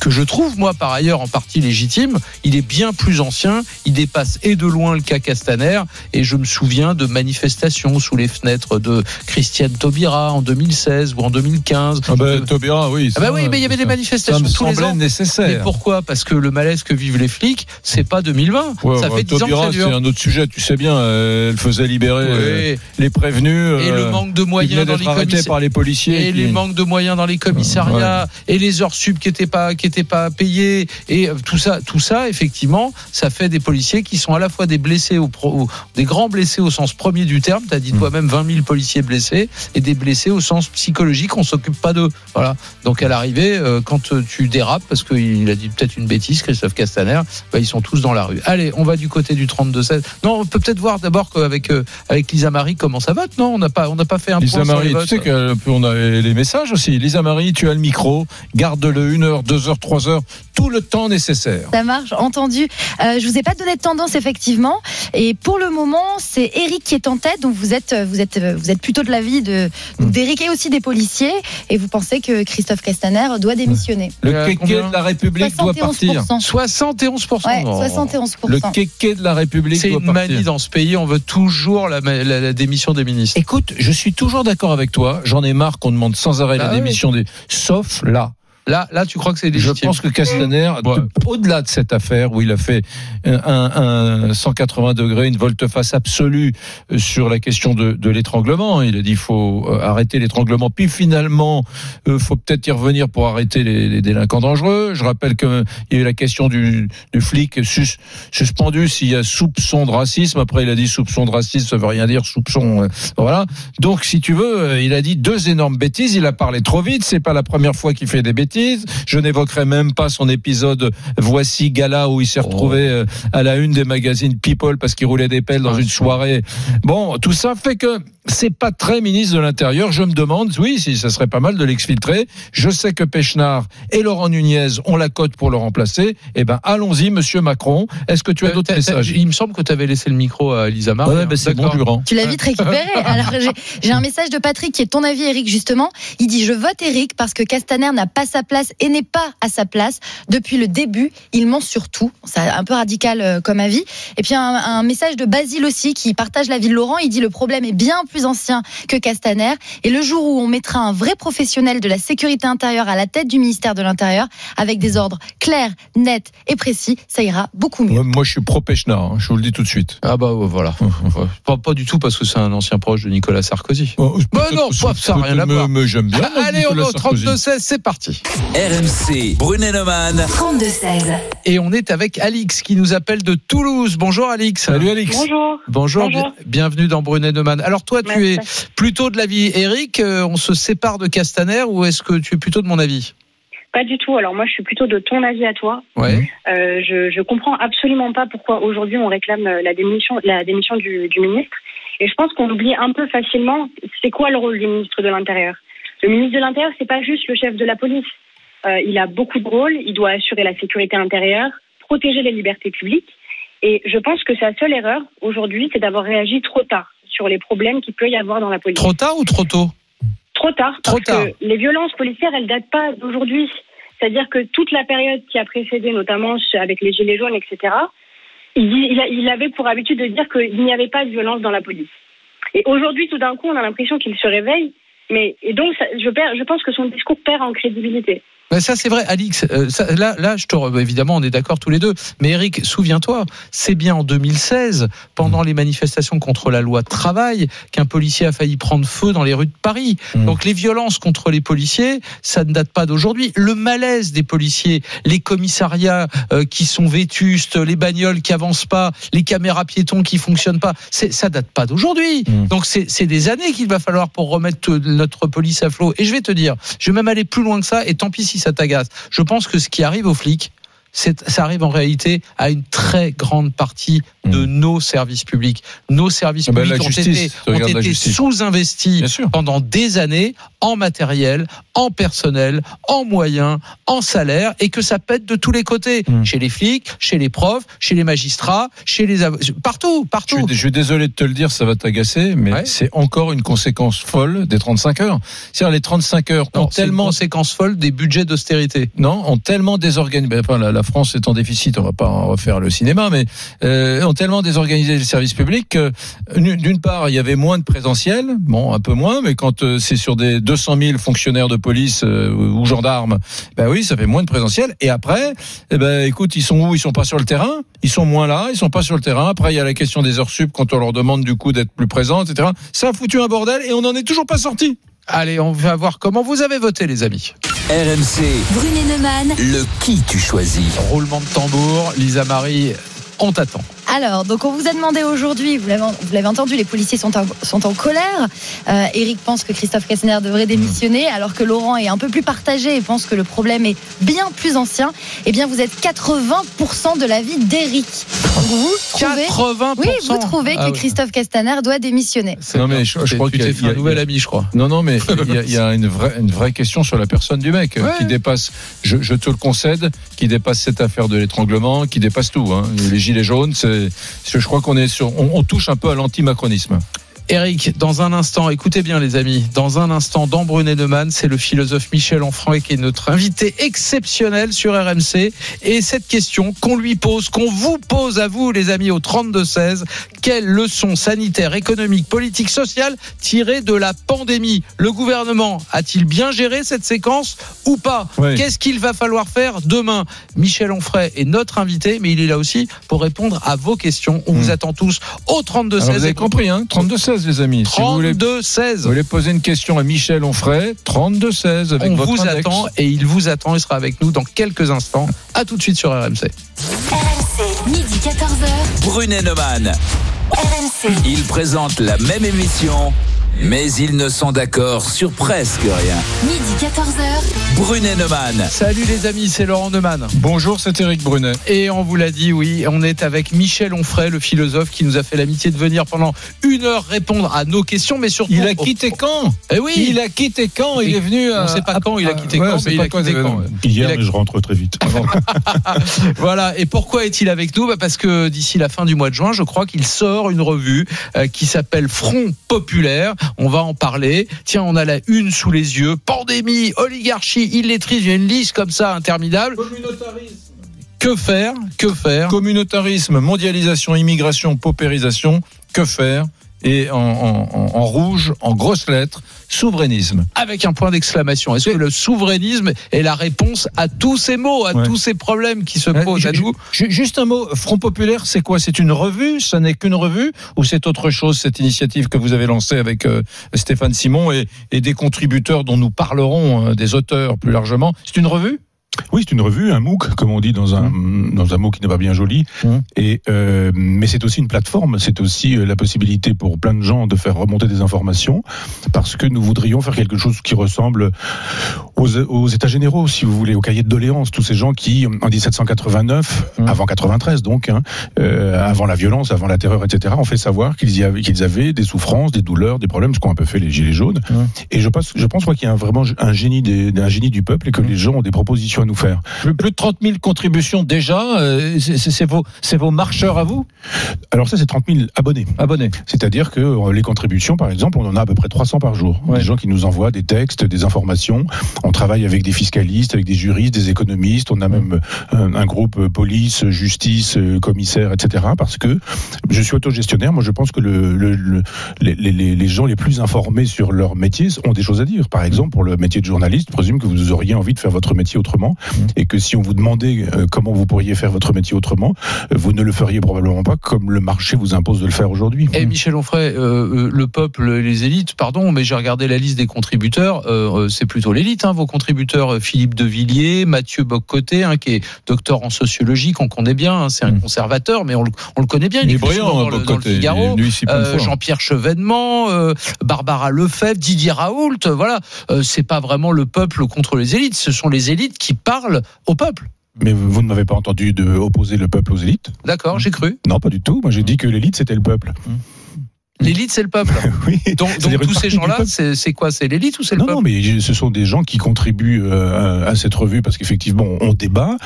que je trouve moi par ailleurs en partie légitime, il est bien plus ancien. Il dépasse et de loin le cas Castaner. Et je me souviens de manifestations sous les fenêtres de Christiane Taubira en 2016 2016 ou en 2015. Ah bah, Taubira, oui. ah bah oui, mais il y avait des manifestations Ça me tous les ans. Mais nécessaire. pourquoi? Parce que le malaise que vivent les flics, c'est pas 2020. Ouais, ça ouais, fait 10 ans que Taubira, c'est un autre sujet, tu sais bien. euh, Elle faisait libérer euh, les prévenus. Et euh, le manque de moyens dans les commissariats. par les policiers. et qui- les manques de moyens dans les commissariats et les heures sub qui étaient pas qui étaient pas payées et euh, tout ça tout ça effectivement ça fait des policiers qui sont à la fois des blessés au, pro- des grands blessés au sens premier du terme tu as dit Mm. toi-même 20 000 policiers blessés et des blessés au sens psychologique on s'occupe pas d'eux voilà donc à l'arrivée euh, quand euh, tu dérapes parce qu'il a dit peut-être une bêtise Christophe Castaner bah, ils sont tous dans la rue allez on va du côté du 32-16 non on peut peut-être voir d'abord qu'avec euh, avec Lisa Marie comment ça vote? Non on n'a pas on n'a pas fait un Lisa point sur Marie, les tu votes. sais qu'on a les messages aussi. Lisa Marie, tu as le micro, garde-le une heure, deux heures, trois heures, tout le temps nécessaire. Ça marche, entendu. Euh, je vous ai pas donné de tendance effectivement, et pour le moment, c'est Eric qui est en tête. Donc vous êtes, vous êtes, vous êtes plutôt de l'avis de Hmm. d'Eric et aussi des policiers, et vous pensez que Christophe Castaner doit démissionner. Le Euh, kéké de la République doit partir. 71%. 71%. Ouais, Non. 71%. Le kéké de la République C'est une manie dans ce pays, on veut toujours la, la- la démission des ministres. Écoute, je suis toujours d'accord avec toi. J'en ai marre qu'on demande sans arrêt Bah la oui. démission des. Sauf là. Là, là, tu crois que c'est Je légitime pense que Castaner, Ouais. au-delà de cette affaire où il a fait un, un 180 degrés, une volte-face absolue euh, sur la question de, de l'étranglement, il a dit il faut euh, arrêter l'étranglement. Puis finalement, il faut peut-être y revenir pour arrêter les, les délinquants dangereux. Je rappelle qu'il y a eu la question du, du flic sus- suspendu s'il y a soupçon de racisme. Après, il a dit soupçon de racisme, ça veut rien dire soupçon. euh, voilà. Donc, si tu veux, euh, il a dit deux énormes bêtises. Il a parlé trop vite. C'est pas la première fois qu'il fait des bêtises. Je n'évoquerai même pas son épisode Voici Gala où il s'est retrouvé euh, à la une des magazines People parce qu'il roulait des pelles dans Ah, une soirée. Bon, tout ça fait que c'est pas très ministre de l'Intérieur. Je me demande, oui, si ça serait pas mal de l'exfiltrer. Je sais que Pechnard et Laurent Nunez ont la cote pour le remplacer. Eh ben, allons-y, Monsieur Macron. Est-ce que tu as Euh, d'autres messages? Il me semble que tu avais laissé le micro à Elisa Marie. Ouais, hein. ben, c'est bon. Durand. Tu l'as vite récupéré. [laughs] Alors j'ai- j'ai un message de Patrick qui est ton avis, Eric, justement. Il dit Je vote Eric parce que Castaner n'a pas sa place et n'est pas à sa place. Depuis le début, il ment sur tout. C'est un peu radical euh, comme avis. Et puis un, un message de Basile aussi qui partage l'avis de Laurent. Il dit Le problème est bien plus ancien que Castaner. Et le jour où on mettra un vrai professionnel de la sécurité intérieure à la tête du ministère de l'Intérieur, avec des ordres clairs, nets et précis, ça ira beaucoup mieux. Moi, je suis pro Pechnard. hein, je vous le dis tout de suite. Ah bah ouais, voilà. Ouais. Pas, pas du tout parce que c'est un ancien proche de Nicolas Sarkozy. Oh, Bah non, pas- ça n'a rien à mais- voir. Mais j'aime bien. Allez, on va au Sarkozy. 32-16, c'est parti. RMC, Brunet-Neumann. 32-16. Et on est avec Alix qui nous appelle de Toulouse. Bonjour Alix. Salut Alix. Bonjour. Bonjour, Bonjour. bi- bienvenue dans Brunet Neumann. Alors toi, tu es plutôt de l'avis Eric, euh, on se sépare de Castaner ou est-ce que tu es plutôt de mon avis? Pas du tout. Alors moi, je suis plutôt de ton avis à toi. Ouais. Euh, je, je comprends absolument pas pourquoi aujourd'hui on réclame euh, la démission, la démission du, du ministre. Et je pense qu'on oublie un peu facilement c'est quoi le rôle du ministre de l'Intérieur? Le ministre de l'Intérieur, c'est pas juste le chef de la police. Euh, il a beaucoup de rôles. Il doit assurer la sécurité intérieure, protéger les libertés publiques. Et je pense que sa seule erreur aujourd'hui, c'est d'avoir réagi trop tard sur les problèmes qu'il peut y avoir dans la police. Trop tard ou trop tôt? Trop tard, Trop parce tard. que les violences policières, elles datent pas d'aujourd'hui. C'est-à-dire que toute la période qui a précédé, notamment avec les gilets jaunes, etc., il, avait pour habitude de dire qu'il n'y avait pas de violence dans la police. Et aujourd'hui, tout d'un coup, on a l'impression qu'il se réveille. Mais et donc, ça- je, perds- je pense que son discours perd en crédibilité. Ben ça c'est vrai, Alix. euh, ça, là, là, je te re- évidemment, on est d'accord tous les deux. Mais Eric, souviens-toi, c'est bien en 2016, pendant les manifestations contre la loi travail, qu'un policier a failli prendre feu dans les rues de Paris. Mm. Donc les violences contre les policiers, ça ne date pas d'aujourd'hui. Le malaise des policiers, les commissariats euh, qui sont vétustes, les bagnoles qui avancent pas, les caméras piétons qui fonctionnent pas, ça date pas d'aujourd'hui. Mm. Donc c'est, c'est des années qu'il va falloir pour remettre euh, notre police à flot. Et je vais te dire, je vais même aller plus loin que ça, et tant pis si ça t'agace. Je pense que ce qui arrive aux flics, ça arrive en réalité à une très grande partie de nos services publics. Nos services Ah ben, publics ont justice, été, sous-investis pendant des années en matériel, en personnel, en moyens, en salaire, et que ça pète de tous les côtés. Mm. Chez les flics, chez les profs, chez les magistrats, chez les avocats, partout, Je partout. je suis désolé de te le dire, ça va t'agacer, mais Ouais. c'est encore une conséquence folle des 35 heures. C'est-à-dire les 35 heures Non, ont c'est une tellement conséquence folle des budgets d'austérité. non, ont tellement désorganisé. ben, Enfin, la, la la France est en déficit. On va pas en refaire le cinéma, mais euh, ont tellement désorganisé les services publics que, d'une part, il y avait moins de présentiel, bon, un peu moins, mais quand euh, c'est sur des 200 000 fonctionnaires de police euh, ou gendarmes, ben oui, ça fait moins de présentiel. Et après, eh ben, écoute, ils sont où? Ils sont pas sur le terrain. Ils sont moins là. Ils sont pas sur le terrain. Après, il y a la question des heures sup quand on leur demande du coup d'être plus présents, etc. Ça a foutu un bordel et on n'en est toujours pas sorti. Allez, on va voir comment vous avez voté, les amis. RMC, Brunet Neumann, le qui tu choisis Roulement de tambour, Lisa Marie, on t'attend. Alors, donc on vous a demandé aujourd'hui, vous l'avez entendu, les policiers sont en, sont en colère. Euh, Eric pense que Christophe Castaner devrait démissionner, alors que Laurent est un peu plus partagé et pense que le problème est bien plus ancien. Eh bien, vous êtes 80% de l'avis d'Eric. Vous trouvez 80%. Oui, vous trouvez que Ah oui. Christophe Castaner doit démissionner. Non, mais je- crois qu'il y y a- un nouvel ami, je crois. Non, non, mais [laughs] il y a, il y a une, vraie, une vraie question sur la personne du mec Ouais. qui dépasse, je, je te le concède, qui dépasse cette affaire de l'étranglement, qui dépasse tout. Hein. Les gilets jaunes, c'est, je crois qu'on touche un peu à l'anti-macronisme. Eric, dans un instant, écoutez bien les amis, dans un instant, dans Brunet Neumann, c'est le philosophe Michel Onfray qui est notre invité exceptionnel sur RMC. Et cette question qu'on lui pose, qu'on vous pose à vous les amis au 32-16, quelle leçon sanitaire, économique, politique, sociale tirée de la pandémie? Le gouvernement a-t-il bien géré cette séquence ou pas? Oui. Qu'est-ce qu'il va falloir faire demain? Michel Onfray est notre invité, mais il est là aussi pour répondre à vos questions. On vous Hmm. attend tous au 32-16. Alors, vous avez compris, hein 32-16, les amis. Si vous voulez, 32-16. vous voulez poser une question à Michel Onfray, 32-16 avec On votre vous index. attend et il vous attend. Il sera avec nous dans quelques instants. À tout de suite sur RMC. RMC, midi 14h, Brunet Neumann. RMC, Ils présentent la même émission, mais ils ne sont d'accord sur presque rien. midi 14h, Brunet Neumann. Salut les amis, c'est Laurent Neumann. Bonjour, c'est Eric Brunet. Et on vous l'a dit, oui, on est avec Michel Onfray, le philosophe qui nous a fait l'amitié de venir pendant une heure répondre à nos questions, mais surtout. Il a quitté Caen. Eh oui, Il a quitté Caen. Il est venu. on à- sait pas à- quand il a quitté Ouais, Caen, on sait mais il a quand quitté il- Caen. Hier, Il a- mais je rentre très vite. [laughs] Voilà. Et pourquoi est-il avec nous? Bah, Parce que d'ici la fin du mois de juin, je crois qu'il sort une revue euh, qui s'appelle Front Populaire. On va en parler. Tiens, on a la une sous les yeux. Pandémie, oligarchie, illettrisme. Il y a une liste comme ça interminable. Que faire? Que faire? Communautarisme, mondialisation, immigration, paupérisation, que faire? Et en, en- en- en rouge, en grosses lettres, souverainisme. avec un point d'exclamation. Est-ce que le souverainisme est la réponse à tous ces mots, à Ouais. tous ces problèmes qui se Euh, posent à nous ju- Juste un mot, Front Populaire, c'est quoi? C'est une revue? Ça n'est qu'une revue? Ou c'est autre chose, cette initiative que vous avez lancée avec euh, Stéphane Simon et, et des contributeurs dont nous parlerons, euh, des auteurs plus largement? C'est une revue? Oui, c'est une revue, un MOOC, comme on dit dans un, dans un mot qui n'est pas bien joli. Mmh. Et, euh, mais c'est aussi une plateforme, c'est aussi euh, la possibilité pour plein de gens de faire remonter des informations, parce que nous voudrions faire quelque chose qui ressemble aux, aux États généraux, si vous voulez, au cahier de doléances. Tous ces gens qui, en 1789, Mmh. avant 93 donc, hein, euh, avant la violence, avant la terreur, etc., ont fait savoir qu'ils avaient, qu'ils avaient des souffrances, des douleurs, des problèmes, ce qu'ont un peu fait les Gilets jaunes. Mmh. Et je pense, je pense moi, qu'il y a un- vraiment un génie, des, un génie du peuple et que Mmh. les gens ont des propositions nous faire. plus, plus de 30 000 contributions déjà. euh, c'est- vos, marcheurs à vous? Alors ça, c'est 30 000 abonnés. Abonnés. C'est-à-dire que euh, les contributions, par exemple, on en a à peu près 300 par jour. Ouais. Des gens qui nous envoient des textes, des informations. On travaille avec des fiscalistes, avec des juristes, des économistes. On a même euh, un, un groupe police, justice, commissaire, etc. Parce que je suis autogestionnaire. Moi, je pense que le, le- le- les, les- les gens les plus informés sur leur métier ont des choses à dire. Par exemple, pour le métier de journaliste, je présume que vous auriez envie de faire votre métier autrement et que si on vous demandait euh, comment vous pourriez faire votre métier autrement, euh, vous ne le feriez probablement pas comme le marché vous impose de le faire aujourd'hui. Et Michel Onfray, euh, euh, le peuple, les élites, pardon, mais j'ai regardé la liste des contributeurs, euh, c'est plutôt l'élite, hein, vos contributeurs, Philippe de Villiers, Mathieu Boccoté, hein, qui est docteur en sociologie, qu'on connaît bien, hein, c'est un Mm. conservateur, mais on le, on le connaît bien, il, est brillant, dans, dans le. Figaro. Euh. Jean-Pierre Chevènement, Barbara Lefebvre, Didier Raoult, voilà, c'est pas vraiment le peuple contre les élites, ce sont les élites qui parlent au peuple. Mais vous ne m'avez pas entendu de opposer le peuple aux élites? D'accord, j'ai cru. Non, pas du tout. Moi, j'ai dit que l'élite, c'était le peuple. L'élite, c'est le peuple. [laughs] oui. Donc, donc tous ces gens-là, c'est quoi? C'est l'élite ou c'est le Non, peuple? non, mais ce sont des gens qui contribuent euh, à cette revue parce qu'effectivement, on débat.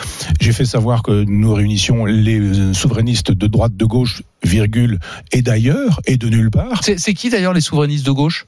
J'ai fait savoir que nous réunissions les euh, souverainistes de droite, de gauche, virgule, et d'ailleurs, et de nulle part. C'est qui d'ailleurs les souverainistes de gauche?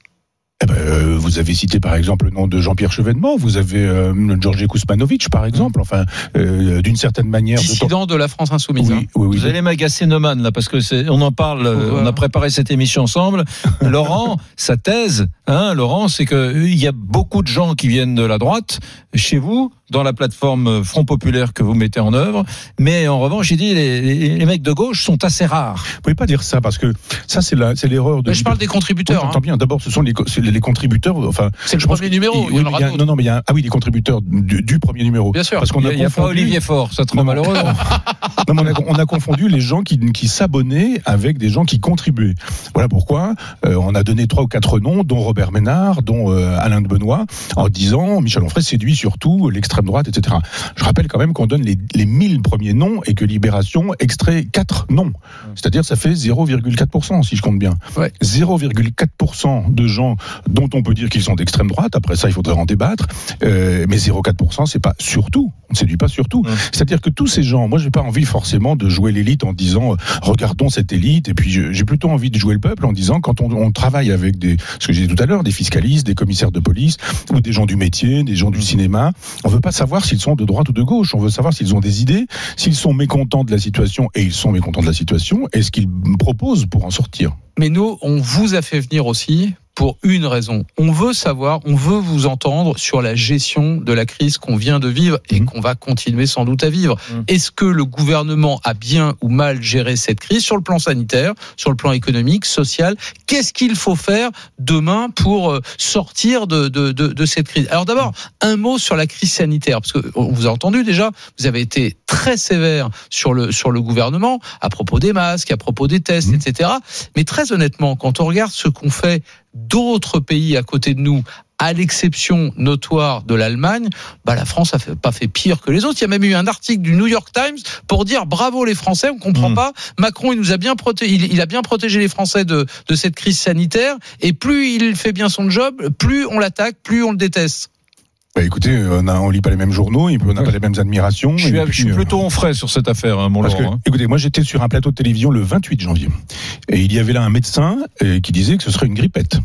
Eh ben, euh, vous avez cité par exemple le nom de Jean-Pierre Chevènement, vous avez euh, Georgi Kousmanovic par exemple, enfin euh, d'une certaine manière. Dissident de la France insoumise. hein. Oui, oui, oui. Vous allez m'agacer Neumann là parce que c'est on en parle euh, on a préparé cette émission ensemble [laughs] Laurent sa thèse hein Laurent c'est que il y a beaucoup de gens qui viennent de la droite chez vous dans la plateforme Front populaire que vous mettez en œuvre mais en revanche j'ai dit les, les- les mecs de gauche sont assez rares Vous pouvez pas dire ça parce que ça c'est la c'est l'erreur de. Mais je parle des Oui, contributeurs. j'entends hein. bien. D'abord, ce sont les, c'est les contributeurs. Enfin, C'est le je premier numéro, il y oui, en y a- non, non, mais il y a, ah oui, les contributeurs du, du premier numéro. Bien sûr. Parce qu'on a, il y a pas Olivier Faure ça trop malheureux [laughs] Non, mais on, a, on a confondu les gens qui, qui s'abonnaient avec des gens qui contribuaient. Voilà pourquoi euh, on a donné trois ou quatre noms, dont Robert Ménard, dont euh, Alain de Benoît, en disant Michel Onfray séduit surtout l'extrême droite, etc. Je rappelle quand même qu'on donne les, les 1000 premiers noms et que Libération extrait quatre noms. C'est-à-dire ça fait 0,4% si je compte bien. Ouais. 0,4% de gens dont on peut dire qu'ils sont d'extrême droite. Après ça, il faudrait en débattre. Euh, mais 0,4%, c'est pas surtout. On ne séduit pas surtout. Ouais. C'est-à-dire que tous ces gens, moi, j'ai pas envie forcément de jouer l'élite en disant euh, regardons cette élite. Et puis j'ai plutôt envie de jouer le peuple en disant quand on, on travaille avec des, ce que j'ai dit tout à l'heure, des fiscalistes, des commissaires de police ou des gens du métier, des gens du cinéma, on veut pas savoir s'ils sont de droite ou de gauche. On veut savoir s'ils ont des idées, s'ils sont mécontents de la situation et ils sont mécontents de la situation et ce qu'ils proposent pour en sortir? Mais nous, on vous a fait venir aussi pour une raison. On veut savoir, on veut vous entendre sur la gestion de la crise qu'on vient de vivre et Mhm. qu'on va continuer sans doute à vivre. Mhm. Est-ce que le gouvernement a bien ou mal géré cette crise sur le plan sanitaire, sur le plan économique, social? Qu'est-ce qu'il faut faire demain pour euh, sortir de, de, de, de cette crise? Alors d'abord, un mot sur la crise sanitaire, parce que on vous a entendu déjà, vous avez été très sévère sur le, sur le gouvernement à propos des masques, à propos des tests, Mhm. etc. Mais très honnêtement, quand on regarde ce qu'ont fait d'autres pays à côté de nous, à l'exception notoire de l'Allemagne, bah la France a fait- pas fait pire que les autres. Il y a même eu un article du New York Times pour dire bravo les Français, on comprend Mm. pas. Macron, il nous a bien protégé, il, il a bien protégé les Français de, de cette crise sanitaire. Et plus il fait bien son job, plus on l'attaque, plus on le déteste. Bah, écoutez, on, a, on lit pas les mêmes journaux, puis on n'a pas les mêmes admirations. je suis, et je puis, suis euh, plutôt en frais sur cette affaire hein, mon Parce que, hein. écoutez, moi j'étais sur un plateau de télévision le 28 janvier. Et il y avait là un médecin euh, qui disait que ce serait une grippette.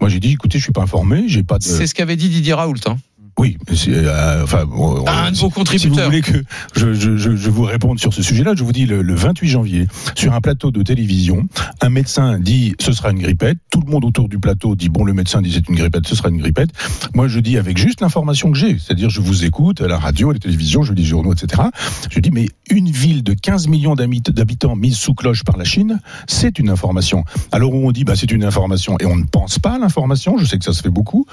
Moi j'ai dit, écoutez, je suis pas informé, j'ai pas de. C'est ce qu'avait dit Didier Raoult. Hein. Oui, euh, enfin, Un de vos Si vous contributeurs. voulez que je, je, je, je vous réponde sur ce sujet-là, je vous dis le, le 28 janvier, sur un plateau de télévision, un médecin dit ce sera une grippette, tout le monde autour du plateau dit bon le médecin dit c'est une grippette, ce sera une grippette. Moi je dis avec juste l'information que j'ai, c'est-à-dire je vous écoute à la radio, à la télévision, je lis les journaux, etc. Je dis mais une ville de 15 millions d'habit- d'habitants mise sous cloche par la Chine, c'est une information. Alors où on dit bah c'est une information et on ne pense pas à l'information, je sais que ça se fait beaucoup,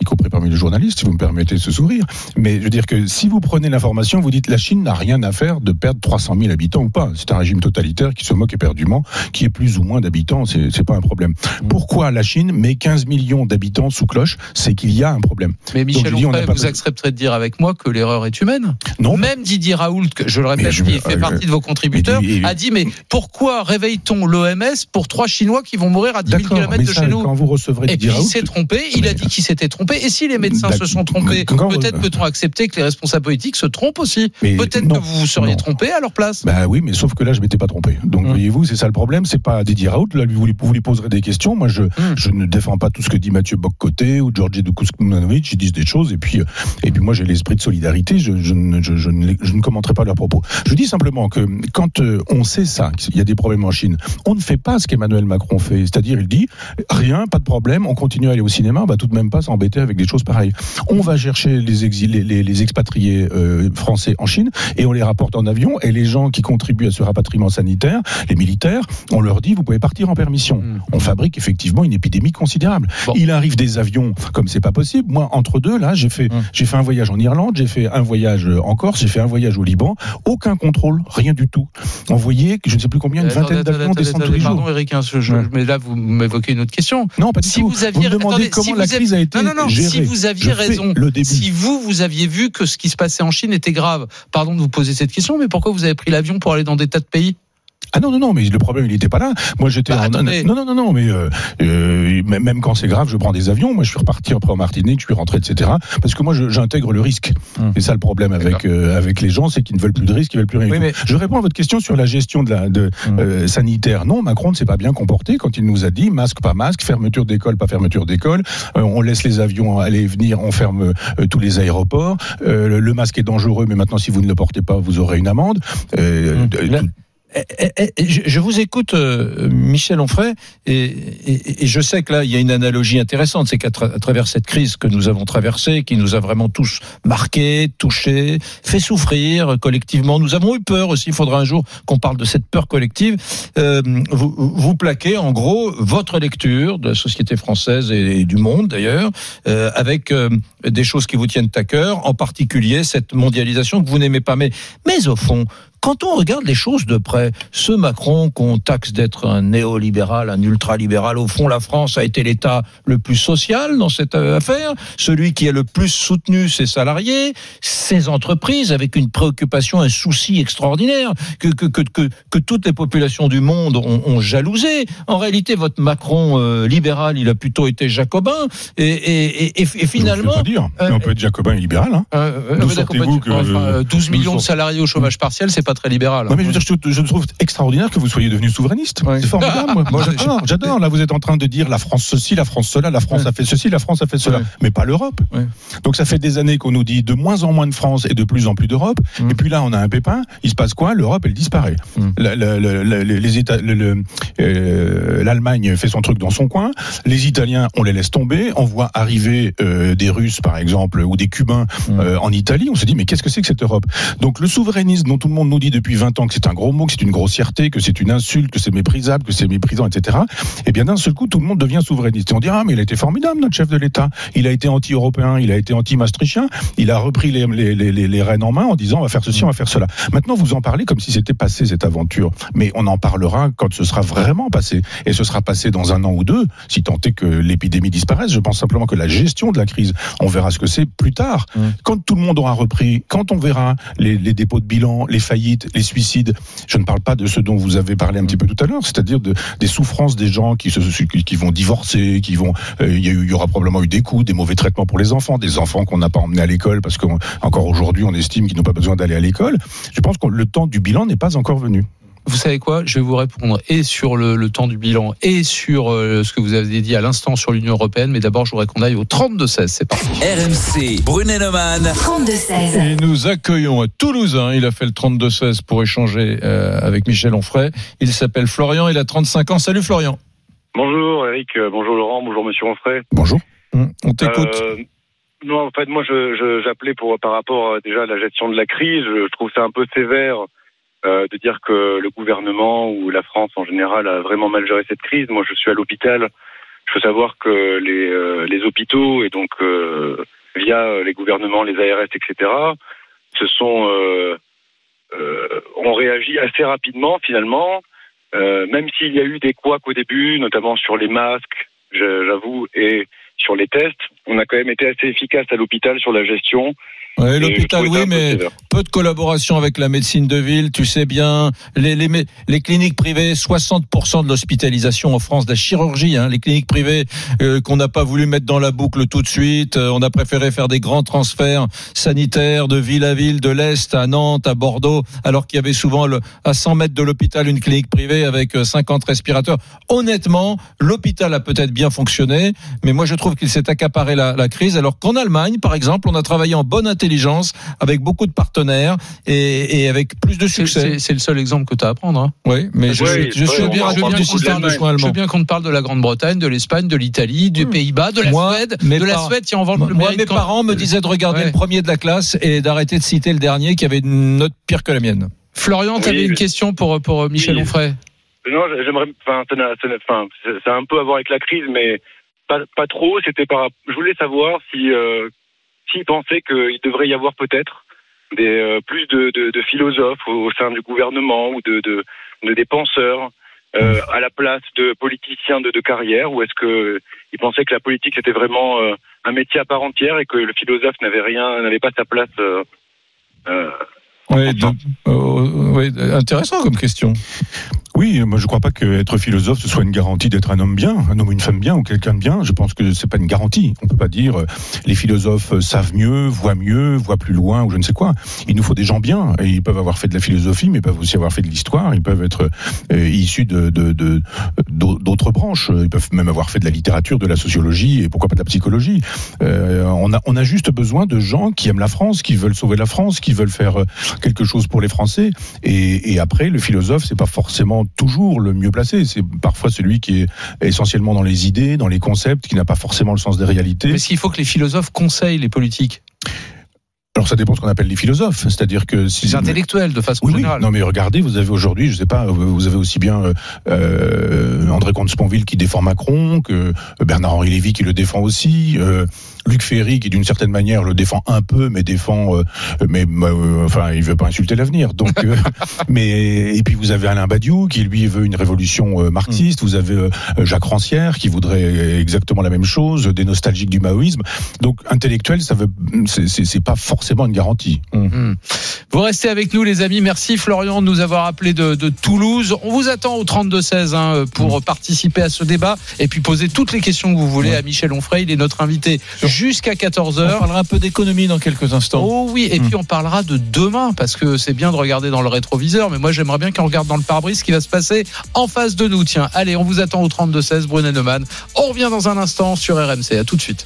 y compris parmi les journalistes, si vous me permettez de ce sourire. Mais je veux dire que si vous prenez l'information, vous dites la Chine n'a rien à faire de perdre 300 000 habitants ou pas. C'est un régime totalitaire qui se moque éperdument, qui est plus ou moins d'habitants, c'est c'est pas un problème. Pourquoi la Chine met 15 millions d'habitants sous cloche? C'est qu'il y a un problème. Mais Michel dis, on Onfray, pas vous accepterez de dire avec moi que l'erreur est humaine? Non, Même Didier Raoult, que je le répète, je- qui fait euh, partie de vos contributeurs, mais- a dit mais pourquoi réveille-t-on l'OMS pour trois Chinois qui vont mourir à 10 000 d'accord. km de chez nous? quand vous recevrez et Didier puis il Raoult, s'est trompé, il a dit qu'il s'était trompé. Et si les médecins se sont trompés, peut-être peut-on accepter que les responsables politiques se trompent aussi. Peut-être que vous vous seriez trompé à leur place. Bah oui, mais sauf que là, je m'étais pas trompé. Donc, Hum. voyez-vous, c'est ça le problème. C'est pas Didier Raoult. Là, vous lui, vous lui poserez des questions. Moi, je, je ne défends pas tout ce que dit Mathieu Boccoté ou Georgi Dukousmanovic. Ils disent des choses. Et puis, euh, et puis moi, j'ai l'esprit de solidarité. Je, je, ne- je, je, ne, les- je ne commenterai pas leurs propos. Je dis simplement que quand euh, on sait ça, qu'il y a des problèmes en Chine, on ne fait pas ce qu'Emmanuel Macron fait. C'est-à-dire, il dit rien, pas de problème, on continue à aller au cinéma, on va tout de même pas s'embêter avec des choses pareilles. On va chercher les exilés, les, les expatriés euh, français en Chine et on les rapporte en avion. Et les gens qui contribuent à ce rapatriement sanitaire, les militaires, on leur dit vous pouvez partir en permission. Mm. On fabrique effectivement une épidémie considérable. Bon. Il arrive des avions comme c'est pas possible. Moi, entre deux, là, j'ai fait, Mm. j'ai fait un voyage en Irlande, j'ai fait un voyage euh, en Corse, j'ai fait un voyage au Liban. Aucun contrôle, rien du tout. On voyait, je ne sais plus combien, une Attendez, vingtaine d'avions descendent tous les jours. Pardon, Eric, hein, je- je- Ouais. mais là, vous m'évoquez une autre question. Non, pas du Si tout. vous aviez, me demandez attendez, comment si la vous crise a été non, non, non, si vous aviez Je raison, si vous, vous aviez vu que ce qui se passait en Chine était grave, pardon de vous poser cette question, mais pourquoi vous avez pris l'avion pour aller dans des tas de pays Ah non, non, non, mais le problème, il n'était pas là. Moi, j'étais Bah, en... Non, non, non, non, mais euh, euh, même quand c'est grave, je prends des avions. Moi, je suis reparti après en Martinique, je suis rentré, etc. Parce que moi, j'intègre le risque. Hum. C'est ça le problème avec euh, avec les gens, c'est qu'ils ne veulent plus de risque, ils veulent plus rien. Oui, mais-. Je réponds à votre question sur la gestion de la de, Hum. euh, sanitaire. Non, Macron ne s'est pas bien comporté quand il nous a dit masque, pas masque, fermeture d'école, pas fermeture d'école. On laisse les avions aller et venir, on ferme tous les aéroports. Le, masque est dangereux, mais maintenant, si vous ne le portez pas, vous aurez une amende. Euh, Hum. Eh, eh, eh, je, vous écoute, euh, Michel Onfray, et, je sais que là, il y a une analogie intéressante, c'est qu'à travers cette crise que nous avons traversée, qui nous a vraiment tous marqués, touchés, fait souffrir collectivement, nous avons eu peur aussi, il faudra un jour qu'on parle de cette peur collective, euh, vous, plaquez en gros votre lecture de la société française et, du monde d'ailleurs, euh, avec des choses qui vous tiennent à cœur, en particulier cette mondialisation que vous n'aimez pas. Mais, mais au fond, quand on regarde les choses de près, ce Macron qu'on taxe d'être un néolibéral, un ultralibéral, au fond, la France a été l'État le plus social dans cette euh, affaire, celui qui a le plus soutenu ses salariés, ses entreprises, avec une préoccupation, un souci extraordinaire que, que, que, que, que toutes les populations du monde ont, ont jalousé. En réalité, votre Macron euh, libéral, il a plutôt été jacobin, et, et, et, finalement... peux pas dire. euh, on peut être jacobin et libéral. Hein. euh, pas- que- Enfin, euh, 12 nous millions de salariés au chômage partiel, c'est pas très libéral. hein. Non mais je, veux dire, je, je trouve extraordinaire que vous soyez devenu souverainiste. Ouais. C'est formidable. Moi, Moi, j'adore, j'adore. Là, vous êtes en train de dire la France ceci, la France cela, la France Ouais. a fait ceci, la France a fait cela, Ouais. mais pas l'Europe. Ouais. Donc ça fait des années qu'on nous dit de moins en moins de France et de plus en plus d'Europe. Mm. Et puis là, on a un pépin. Il se passe quoi? L'Europe, elle disparaît. Mm. La- la- la- la- les États, le- le- euh, l'Allemagne fait son truc dans son coin. Les Italiens, on les laisse tomber. On voit arriver euh, des Russes, par exemple, ou des Cubains Mm. euh, en Italie. On se dit mais qu'est-ce que c'est que cette Europe? Donc le souverainisme dont tout le monde nous dit depuis 20 ans que c'est un gros mot, que c'est une grossièreté, que c'est une insulte, que c'est méprisable, que c'est méprisant, etc. Et bien d'un seul coup, tout le monde devient souverainiste. Et on dit ah mais il a été formidable notre chef de l'État. Il a été anti-européen, il a été anti-maastrichtien. Il a repris les, les, les, les- rênes en main en disant on va faire ceci, on va faire cela. Maintenant vous en parlez comme si c'était passé cette aventure, mais on en parlera quand ce sera vraiment passé. Et ce sera passé dans un an ou deux, si tant est que l'épidémie disparaisse. Je pense simplement que la gestion de la crise, on verra ce que c'est plus tard. Mm. Quand tout le monde aura repris, quand on verra les, les dépôts de bilan, les faillites, les suicides, je ne parle pas de ce dont vous avez parlé un petit peu tout à l'heure, c'est-à-dire de, des souffrances des gens qui, vont divorcer, qui vont, euh, il y, y aura probablement eu des coups, des mauvais traitements pour les enfants, des enfants qu'on n'a pas emmenés à l'école parce qu'encore aujourd'hui on estime qu'ils n'ont pas besoin d'aller à l'école. Je pense que le temps du bilan n'est pas encore venu. Vous savez quoi Je vais vous répondre et sur le, le temps du bilan et sur euh, ce que vous avez dit à l'instant sur l'Union européenne. Mais d'abord, je voudrais qu'on aille au 32-16. C'est parti. RMC, Brunet-Neumann. 32-16. Et nous accueillons à Toulouse, hein, il a fait le 32-16 pour échanger euh, avec Michel Onfray. Il s'appelle Florian, il a 35 ans. Salut Florian. Bonjour Eric, euh, bonjour Laurent, bonjour Monsieur Onfray. Bonjour. Hum, On t'écoute. Euh, non, en fait, moi, je, je- j'appelais pour par rapport euh, déjà à la gestion de la crise. Je, je trouve ça un peu sévère euh, de dire que le gouvernement ou la France en général a vraiment mal géré cette crise. Moi, je suis à l'hôpital. Je veux savoir que les, euh, les hôpitaux et donc euh, via euh, les gouvernements, les ARS, etc., se sont euh, euh, ont réagi assez rapidement finalement. Euh, même s'il y a eu des couacs au début, notamment sur les masques, j'avoue, et sur les tests, on a quand même été assez efficace à l'hôpital sur la gestion. Ouais, L'hôpital, oui, mais peu de collaboration avec la médecine de ville, tu sais bien. Les, les, les cliniques privées, 60% de l'hospitalisation en France, de la chirurgie, hein, les cliniques privées euh, qu'on n'a pas voulu mettre dans la boucle tout de suite. Euh, on a préféré faire des grands transferts sanitaires de ville à ville, de l'Est à Nantes, à Bordeaux, alors qu'il y avait souvent le, à 100 mètres de l'hôpital une clinique privée avec euh, 50 respirateurs. Honnêtement, l'hôpital a peut-être bien fonctionné, mais moi je trouve qu'il s'est accaparé la, la crise, alors qu'en Allemagne, par exemple, on a travaillé en bonne intelligence avec beaucoup de partenaires et, et avec plus de succès. C'est le seul exemple que tu as à prendre. hein. Oui, mais je Oui, suis, je oui, suis du soins Je veux bien qu'on te parle de la Grande-Bretagne, de l'Espagne, de l'Italie, des Hmm. Pays-Bas, de la Moi, Suède. De la parents- Suède, tiens, on va le Moi, mes quand- parents me disaient de regarder Ouais. le premier de la classe et d'arrêter de citer le dernier qui avait une note pire que la mienne. Florian, tu avais Oui, une question pour, pour euh, Michel Oui. Onfray. Non, j'aimerais, enfin, ça, n'a- ça n'a- enfin, ça ça a un peu à voir avec la crise, mais pas, pas trop. C'était par, je voulais savoir si, euh, s'ils pensaient qu'il devrait y avoir peut-être des euh, plus de, de, de philosophes au, au sein du gouvernement ou de, de, de des penseurs euh, à la place de politiciens de, de carrière, ou est-ce que ils pensaient que la politique c'était vraiment euh, un métier à part entière et que le philosophe n'avait rien, n'avait pas sa place Ouais, euh, ouais, intéressant comme question. Oui, moi je crois pas qu'être philosophe ce soit une garantie d'être un homme bien, un homme ou une femme bien ou quelqu'un de bien. Je pense que c'est pas une garantie. On peut pas dire euh, les philosophes euh, savent mieux, voient mieux, voient plus loin ou je ne sais quoi. Il nous faut des gens bien et ils peuvent avoir fait de la philosophie, mais ils peuvent aussi avoir fait de l'histoire. Ils peuvent être euh, issus de de- de- d'au- d'autres branches. Ils peuvent même avoir fait de la littérature, de la sociologie et pourquoi pas de la psychologie. On a juste besoin de gens qui aiment la France, qui veulent sauver la France, qui veulent faire quelque chose pour les Français. Et, et après, le philosophe, c'est pas forcément toujours le mieux placé. C'est parfois celui qui est essentiellement dans les idées, dans les concepts, qui n'a pas forcément le sens des réalités. Mais est-ce qu'il faut que les philosophes conseillent les politiques? Alors ça dépend ce qu'on appelle les philosophes, c'est-à-dire que si Les intellectuels, de façon oui, oui. générale. Non mais regardez, vous avez aujourd'hui, je sais pas, vous avez aussi bien euh, euh, André Comte-Sponville qui défend Macron, que Bernard-Henri Lévy qui le défend aussi, euh, Luc Ferry qui d'une certaine manière le défend un peu, mais défend, euh, mais euh, enfin il veut pas insulter l'avenir. Donc, euh, [laughs] mais et puis vous avez Alain Badiou qui lui veut une révolution euh, marxiste. Vous avez euh, Jacques Rancière qui voudrait exactement la même chose, des nostalgiques du maoïsme. Donc intellectuel, ça veut, c'est- pas forcément une garantie. Hmm. Vous restez avec nous, les amis. Merci Florian de nous avoir appelé de, de Toulouse. On vous attend au 32-16 hein, pour participer à ce débat et puis poser toutes les questions que vous voulez à Michel Onfray. Il est notre invité jusqu'à 14h. On parlera un peu d'économie dans quelques instants. Oh oui, et puis on parlera de demain parce que c'est bien de regarder dans le rétroviseur, mais moi j'aimerais bien qu'on regarde dans le pare-brise ce qui va se passer en face de nous. Tiens, allez, on vous attend au 32-16, Brunet Neumann. On revient dans un instant sur RMC. À tout de suite.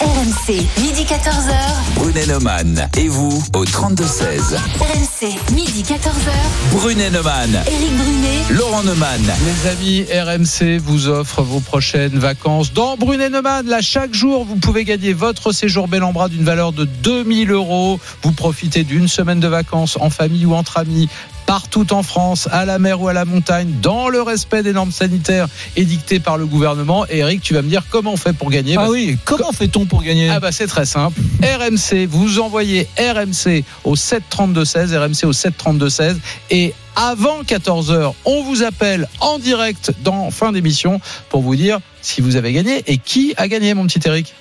RMC, midi 14h. Brunet Neumann et vous au 32-16. RMC, midi 14h. Brunet Neumann, Éric Brunet. Laurent Neumann. Les amis, RMC vous offre vos prochaines vacances dans Brunet Neumann. Là, chaque jour, vous pouvez gagner votre séjour bel en bras d'une valeur de 2000 euros. Vous profitez d'une semaine de vacances en famille ou entre amis. Partout en France, à la mer ou à la montagne, dans le respect des normes sanitaires édictées par le gouvernement. Et Eric, tu vas me dire comment on fait pour gagner Ah Bah, oui, comment fait-on pour gagner ah bah c'est très simple. RMC, vous envoyez RMC au 732-16, RMC au 732-16 et avant 14h, on vous appelle en direct dans fin d'émission pour vous dire si vous avez gagné et qui a gagné mon petit Eric.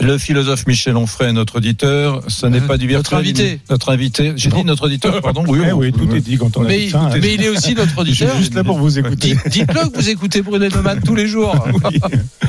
Le philosophe Michel Onfray, notre auditeur, ce n'est pas du Notre virtuel. invité. Notre invité. J'ai dit notre auditeur, pardon. Oui, Eh oui, tout est dit quand on a Mais, dit ça. hein. mais il est aussi notre Je suis auditeur. juste là pour vous écouter. Dites- Dites-le que vous écoutez Brunet Neumann tous les jours. [laughs]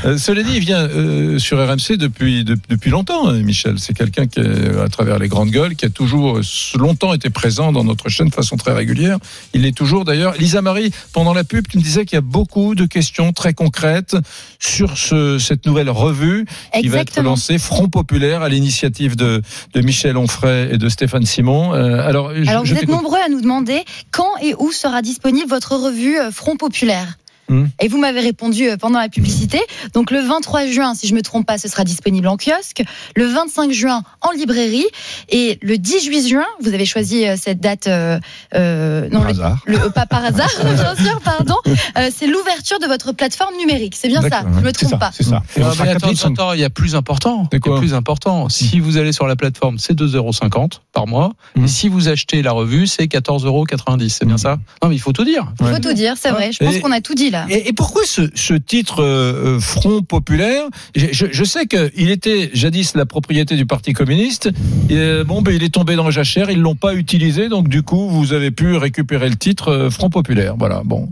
Euh, cela dit, il vient euh, sur RMC depuis, de- depuis longtemps, hein, Michel. C'est quelqu'un qui, est, à travers les grandes gueules, qui a toujours euh, longtemps été présent dans notre chaîne de façon très régulière. Il est toujours d'ailleurs. Lisa Marie, pendant la pub, tu me disais qu'il y a beaucoup de questions très concrètes sur ce, cette nouvelle revue qui va être Exactement. Front Populaire, à l'initiative de, de Michel Onfray et de Stéphane Simon. Euh, alors, je- Alors je vous êtes nombreux à nous demander quand et où sera disponible votre revue euh, Front Populaire? Hmm. Et vous m'avez répondu euh, pendant la publicité. Donc le 23 juin, si je me trompe pas, ce sera disponible en kiosque. Le 25 juin en librairie et le 18 juin, vous avez choisi euh, cette date. euh, euh, non, Par le- hasard. le- euh, pas par hasard, [laughs] bien sûr, pardon. Euh, c'est l'ouverture de votre plateforme numérique. C'est bien ça. Je me trompe ça, pas. c'est ça. Et mais attends, attends, il y a plus important. C'est Il y a quoi plus important. Si vous allez sur la plateforme, c'est 2,50€ par mois. Et si vous achetez la revue, c'est 14,90€. C'est bien Mhm. ça? Non, mais il faut tout dire. Il Ouais. faut tout dire, c'est vrai. Je pense qu'on a tout dit là. Et, et pourquoi ce, ce titre euh, euh, Front populaire? Je, je- je sais qu'il était jadis la propriété du Parti communiste. Et, euh, bon, ben, il est tombé dans la jachère. Ils l'ont pas utilisé, donc du coup, vous avez pu récupérer le titre euh, Front populaire. Voilà. Bon.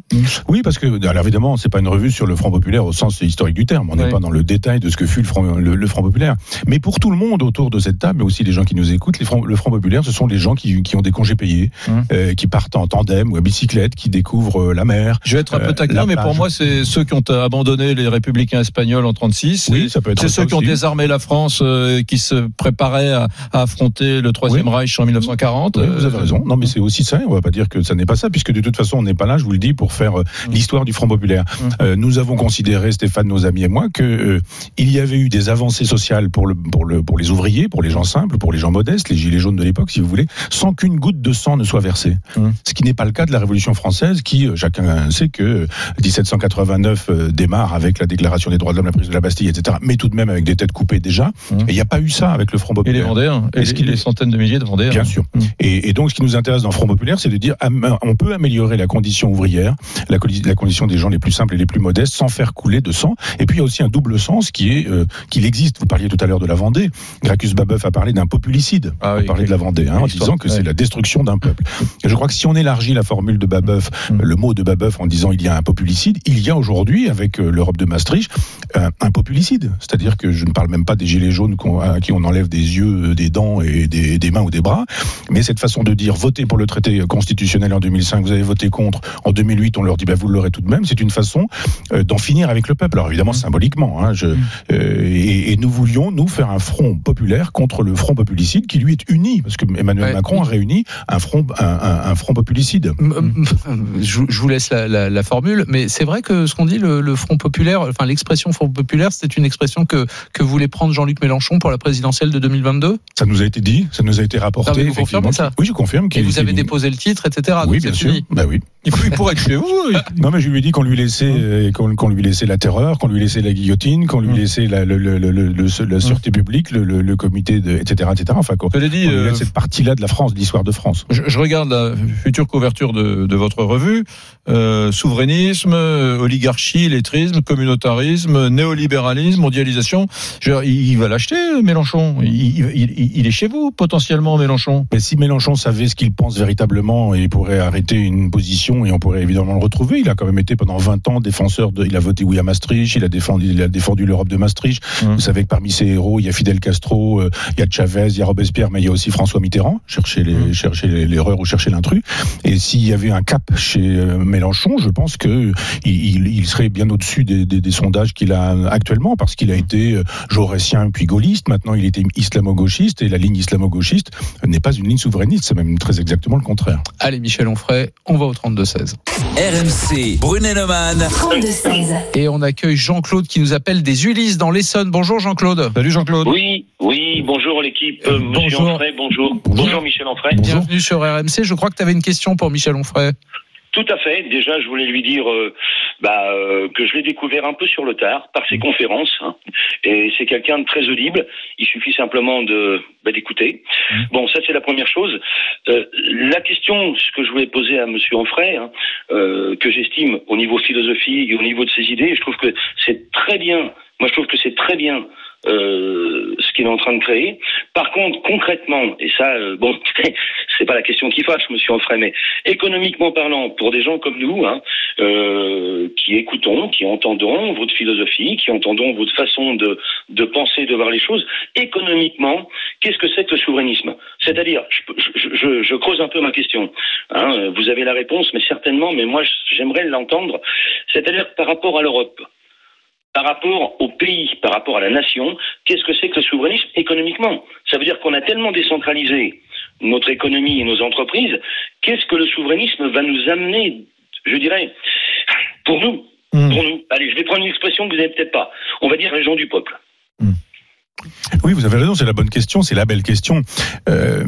Oui, parce que, alors évidemment, c'est pas une revue sur le Front Populaire au sens historique du terme. On n'est Oui. pas dans le détail de ce que fut le Front, le, le Front Populaire. Mais pour tout le monde autour de cette table, mais aussi les gens qui nous écoutent, les Front- le Front Populaire, ce sont les gens qui, qui ont des congés payés, Hum. euh, qui partent en tandem ou à bicyclette, qui découvrent euh, la mer. Je vais être un peu taquin, mais pour moi, c'est ceux qui ont abandonné les républicains espagnols en 36. Oui, ça peut être C'est ceux qui ont désarmé la France, euh, qui se préparaient à, à affronter le Troisième Oui. Reich en 1940. Oui, vous avez Euh, raison. Non, mais c'est aussi ça. On va pas dire que ça n'est pas ça, puisque de toute façon, on n'est pas là, je vous le dis, pour faire euh, Mm. l'histoire du Front Populaire. Mm. Euh, nous avons considéré, Stéphane, nos amis et moi, que euh, il y avait eu des avancées sociales pour le, pour le, pour les ouvriers, pour les gens simples, pour les gens modestes, les gilets jaunes de l'époque, si vous voulez, sans qu'une goutte de sang ne soit versée. Mm. Ce qui n'est pas le cas de la Révolution française, qui, euh, chacun sait que 1789 euh, démarre avec la déclaration des droits de l'homme, la prise de la Bastille, etc. Mais tout de même avec des têtes coupées déjà. Mmh. Et il n'y a pas eu ça avec le Front Et populaire. les Vendéens, et Est-ce les, qu'il les est- centaines de milliers de Vendéens. Bien sûr. Mm. Et, et donc, ce qui nous intéresse dans le Front populaire, c'est de dire on peut améliorer la condition ouvrière, la, condition des gens les plus simples et les plus modestes, sans faire couler de sang. Et puis, il y a aussi un double sens qui est euh, qu'il existe. Vous parliez tout à l'heure de la Vendée. Gracchus Babeuf a parlé d'un populicide. Ah on oui, parlait oui. de la Vendée, hein, en disant que ouais. c'est la destruction d'un peuple. Et je crois que si on élargit la formule de Babeuf, Mm. le mot de Babeuf en disant il y a un populicide, il y a aujourd'hui, avec euh, l'Europe de Maastricht, un, populicide. C'est-à-dire que je ne parle même pas des gilets jaunes à qui on enlève des yeux, euh, des dents et des, des mains ou des bras, mais cette façon de dire voter pour le traité constitutionnel en 2005, vous avez voté contre, en 2008 on leur dit bah, vous l'aurez tout de même, c'est une façon euh, d'en finir avec le peuple. Alors évidemment symboliquement, hein, je, euh, et, et nous voulions nous faire un front populaire contre le front populicide qui lui est uni, parce que Emmanuel Ouais. Macron a réuni un front, un, un- un front populicide. M- m- [laughs] Je, je vous laisse la, la- la formule, mais c'est vrai que ce qu'on dit, le, le Front populaire, enfin l'expression Front populaire, c'est une expression que, que voulait prendre Jean-Luc Mélenchon pour la présidentielle de 2022. Ça nous a été dit, ça nous a été rapporté. Non, vous confirmez ça? Oui, je confirme Et vous avez déposé le titre, etc. Oui, bien sûr. Bah oui. Il, faut- il pourrait être chez vous. Non, mais je lui ai dit qu'on lui laissait, euh, qu'on qu'on lui laissait la terreur, qu'on lui laissait la guillotine, qu'on lui Hum. laissait la, le- le- la sûreté publique, le, comité, de, etc., etc. Enfin, qu'on lui euh, cette partie-là de la France, de l'histoire de France. Je, je regarde la future couverture de, de votre revue. Euh, souverainisme, oligarchie, lettrisme, communautarisme, néolibéralisme, mondialisation. Dire, il, va l'acheter, Mélenchon. Il, il- il- il est chez vous, potentiellement, Mélenchon. Mais si Mélenchon savait ce qu'il pense véritablement, il pourrait arrêter une position et on pourrait évidemment le retrouver. Il a quand même été pendant 20 ans défenseur de. Il a voté oui à Maastricht, il a défendu, il a défendu l'Europe de Maastricht. Hum. Vous savez que parmi ses héros, il y a Fidel Castro, euh, il y a Chavez, il y a Robespierre, mais il y a aussi François Mitterrand. Chercher l'erreur ou chercher l'intrus. Et s'il y avait un cap chez euh, Mélenchon, je pense que il, serait bien au-dessus des, des- des sondages qu'il a actuellement, parce qu'il a été euh, jaurétien puis gaulliste. Maintenant, il était islamo-gauchiste et la ligne islamo-gauchiste n'est pas une ligne souverainiste, c'est même très exactement le contraire. Allez, Michel Onfray, on va au 32-16. RMC, Brunet-Neumann. 32-16. Et on accueille Jean-Claude qui nous appelle des Ulysses dans l'Essonne. Bonjour Jean-Claude. Salut Jean-Claude. Oui, oui, bonjour l'équipe, euh, monsieur Bonjour. Onfray, bonjour. Bonjour. Bonjour Michel Onfray. Bonjour. Bienvenue sur RMC. Je crois que tu avais une question pour Michel Onfray. Tout à fait. Déjà, je voulais lui dire euh, bah, euh, que je l'ai découvert un peu sur le tard par ses conférences. hein. et c'est quelqu'un de très audible. Il suffit simplement de bah, d'écouter. Bon, ça c'est la première chose. Euh, la question, ce que je voulais poser à Monsieur Onfray, hein, euh, que j'estime au niveau philosophie et au niveau de ses idées, je trouve que c'est très bien. Moi, je trouve que c'est très bien euh, ce qu'il est en train de créer. Par contre, concrètement, et ça, euh, bon, [laughs] c'est pas la question qui fâche, Monsieur Onfray, mais économiquement parlant, pour des gens comme nous, hein, euh, qui écoutons, qui entendons votre philosophie, qui entendons votre façon de, de penser, de voir les choses, économiquement, qu'est-ce que c'est que le souverainisme? C'est-à-dire, je, je, je, je creuse un peu ma question. Hein, vous avez la réponse, mais certainement, mais moi, j'aimerais l'entendre. C'est-à-dire par rapport à l'Europe par rapport au pays, par rapport à la nation, qu'est-ce que c'est que le souverainisme économiquement? Ça veut dire qu'on a tellement décentralisé notre économie et nos entreprises, qu'est-ce que le souverainisme va nous amener, je dirais, pour nous? Hum. Pour nous. Allez, je vais prendre une expression que vous n'avez peut-être pas. On va dire les gens du peuple. Oui, vous avez raison, c'est la bonne question, c'est la belle question. Euh,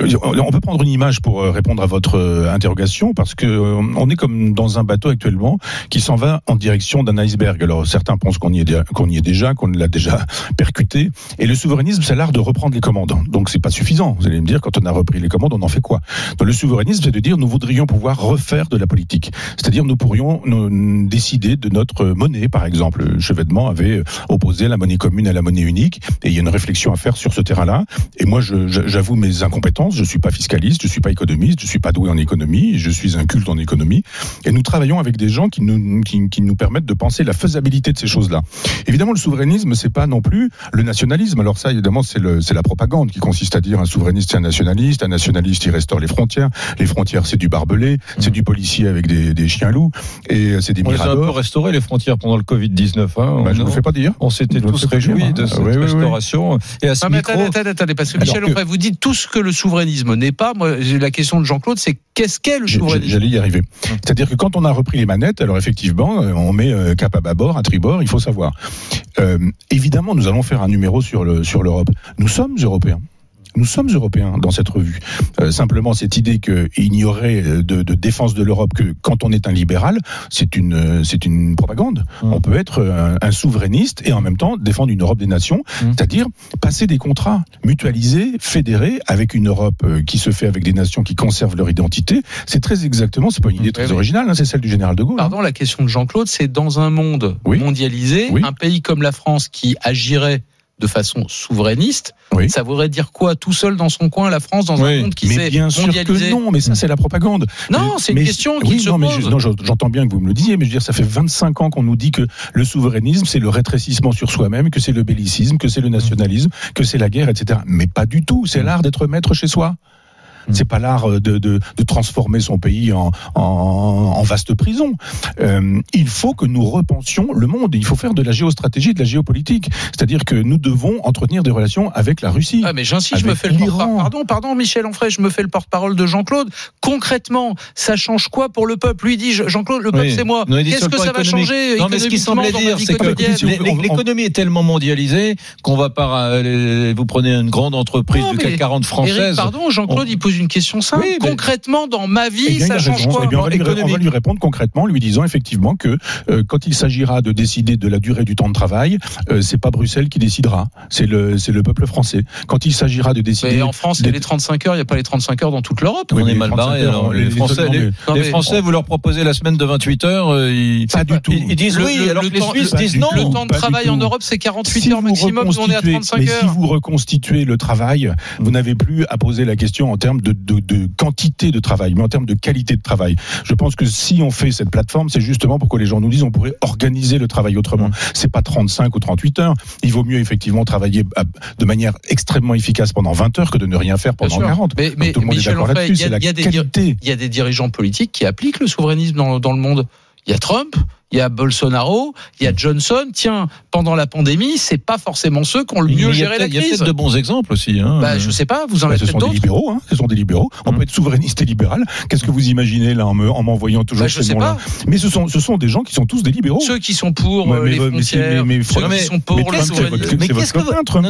on peut prendre une image pour euh, répondre à votre euh, interrogation, parce que on est comme dans un bateau actuellement qui s'en va en direction d'un iceberg. Alors certains pensent qu'on y y est déjà, qu'on l'a déjà percuté. Et le souverainisme, c'est l'art de reprendre les commandes. Donc c'est pas suffisant. Vous allez me dire, quand on a repris les commandes, on en fait quoi? Le souverainisme, c'est de dire nous voudrions pouvoir refaire de la politique. C'est-à-dire nous pourrions nous, décider de notre monnaie, par exemple. Le Chevènement avait opposé la monnaie commune à la monnaie unique, et il y a une réflexion à faire sur ce terrain-là. Et moi, j'avoue mes incompétences. Je suis pas fiscaliste, je suis pas économiste, je suis pas doué en économie, je suis un culte en économie. Et nous travaillons avec des gens qui nous, qui, qui nous permettent de penser la faisabilité de ces choses-là. Évidemment, le souverainisme, c'est pas non plus le nationalisme. Alors ça, évidemment, c'est le- c'est la propagande qui consiste à dire un souverainiste, c'est un nationaliste, un nationaliste, il restaure les frontières. Les frontières, c'est du barbelé, c'est du policier avec des, des chiens loups, et c'est des On les a un peu restauré les frontières pendant le Covid-19. Hein. Bah, je ne vous fais pas dire. on s'était tous réjouis hein. de Ah, cette oui, oui, oui. restauration. Et à ce Ah, mais micro, attendez, attendez, attendez, parce que Alors Michel que- vous dites tout ce que le souverainisme n'est pas. Moi, la question de Jean-Claude, c'est qu'est-ce qu'est le souverainisme J'allais y arriver. C'est-à-dire que quand on a repris les manettes, alors effectivement, euh, on met euh, cap à bâbord, à tribord, il faut savoir. Euh, évidemment, nous allons faire un numéro sur le sur l'Europe. Nous sommes européens. Nous sommes européens dans cette revue. Euh, simplement, cette idée qu'il n'y aurait de, de défense de l'Europe que quand on est un libéral, c'est une, euh, c'est une propagande. Mmh. On peut être un, un souverainiste et en même temps défendre une Europe des nations, Mmh. c'est-à-dire passer des contrats mutualisés, fédérés, avec une Europe euh, qui se fait avec des nations qui conservent leur identité. C'est très exactement, c'est pas une idée très Oui, oui. originale, hein, c'est celle du général de Gaulle. hein. Pardon, la question de Jean-Claude, c'est dans un monde Oui. mondialisé, Oui. un pays comme la France qui agirait de façon souverainiste, Oui. ça voudrait dire quoi Tout seul dans son coin, la France, dans Oui. un monde qui mais s'est bien sûr mondialisé que non, mais ça c'est la propagande. Non, c'est une mais- question qui oui, se non, mais pose. je- j'entends bien que vous me le disiez, mais je veux dire, ça fait 25 ans qu'on nous dit que le souverainisme, c'est le rétrécissement sur soi-même, que c'est le bellicisme, que c'est le nationalisme, que c'est la guerre, etc. Mais pas du tout. C'est l'art d'être maître chez soi. C'est pas l'art euh, de, de, de transformer son pays en, en, en vaste prison. Euh, il faut que nous repensions le monde. Il faut faire de la géostratégie et de la géopolitique. C'est-à-dire que nous devons entretenir des relations avec la Russie. Ah mais j'insiste, je me fais le porte l'Iran. Pardon, pardon, Michel Onfray, je me fais le porte-parole de Jean-Claude. Concrètement, ça change quoi pour le peuple? Lui dit Jean-Claude, le peuple Oui. c'est moi. Qu'est-ce que ça va changer Non, mais ce qui économiquement semblait dans ma dire, vie c'est que quotidienne? L'é- l'é- l'économie est tellement mondialisée qu'on va pas. euh, Vous prenez une grande entreprise Non, du CAC 40 Eric, française. pardon, Jean-Claude, On- il pose une question simple. Oui, mais- Concrètement, dans ma Eh vie, bien, ça change quoi Eh bien, on, va lui, économique on va lui répondre concrètement, en lui disant effectivement que euh, quand il s'agira de décider de la durée du temps de travail, euh, c'est pas Bruxelles qui décidera, c'est le c'est le peuple français. Quand il s'agira de décider, Mais en France, il y a les 35 heures, il n'y a pas les 35 heures dans toute l'Europe. on Oui, est mais mal 35 barré. heures, alors. les- Français, les, non, Français, vous leur proposez la semaine de 28 heures. euh, ils, Pas du tout. Ils, ils disent Le- oui, le- alors le que les Suisses disent non. Le temps de travail en Europe, c'est 48 Si heures maximum, on est à reconstituez- 35 mais heures. si vous reconstituez le travail, vous n'avez plus à poser la question en termes de, de, de quantité de travail, mais en termes de qualité de travail. Je pense que si on fait cette plateforme, c'est justement pour que les gens nous disent on pourrait organiser le travail autrement. C'est pas 35 ou 38 heures. Il vaut mieux effectivement travailler à- de manière extrêmement efficace pendant 20 heures que de ne rien faire pendant sûr. 40. Mais, mais tout le monde est Michel d'accord Onfray, là-dessus. il y a- y a des y a dirigeants politiques qui appliquent le souverainisme dans, dans le monde. Il y a Trump, il y a Bolsonaro, il y a Johnson. Tiens, pendant la pandémie, c'est pas forcément ceux qui ont le mieux géré la peut-être- il y a crise. peut-être de bons exemples aussi. Hein. Bah, je sais pas, vous en Bah, avez ce sont peut-être des d'autres. libéraux, hein. Ce sont des libéraux. On Hum. peut être souverainiste et libéral. Qu'est-ce que vous imaginez là en me- en m'envoyant toujours Bah, je ce sais nom-là pas. Mais ce sont, ce sont des gens qui sont tous des libéraux. Ceux qui sont pour Ouais, euh, mais- les frontières, mais- mais- ceux mais qui sont pour mais le votre, souverainisme. Votre qu'est-ce que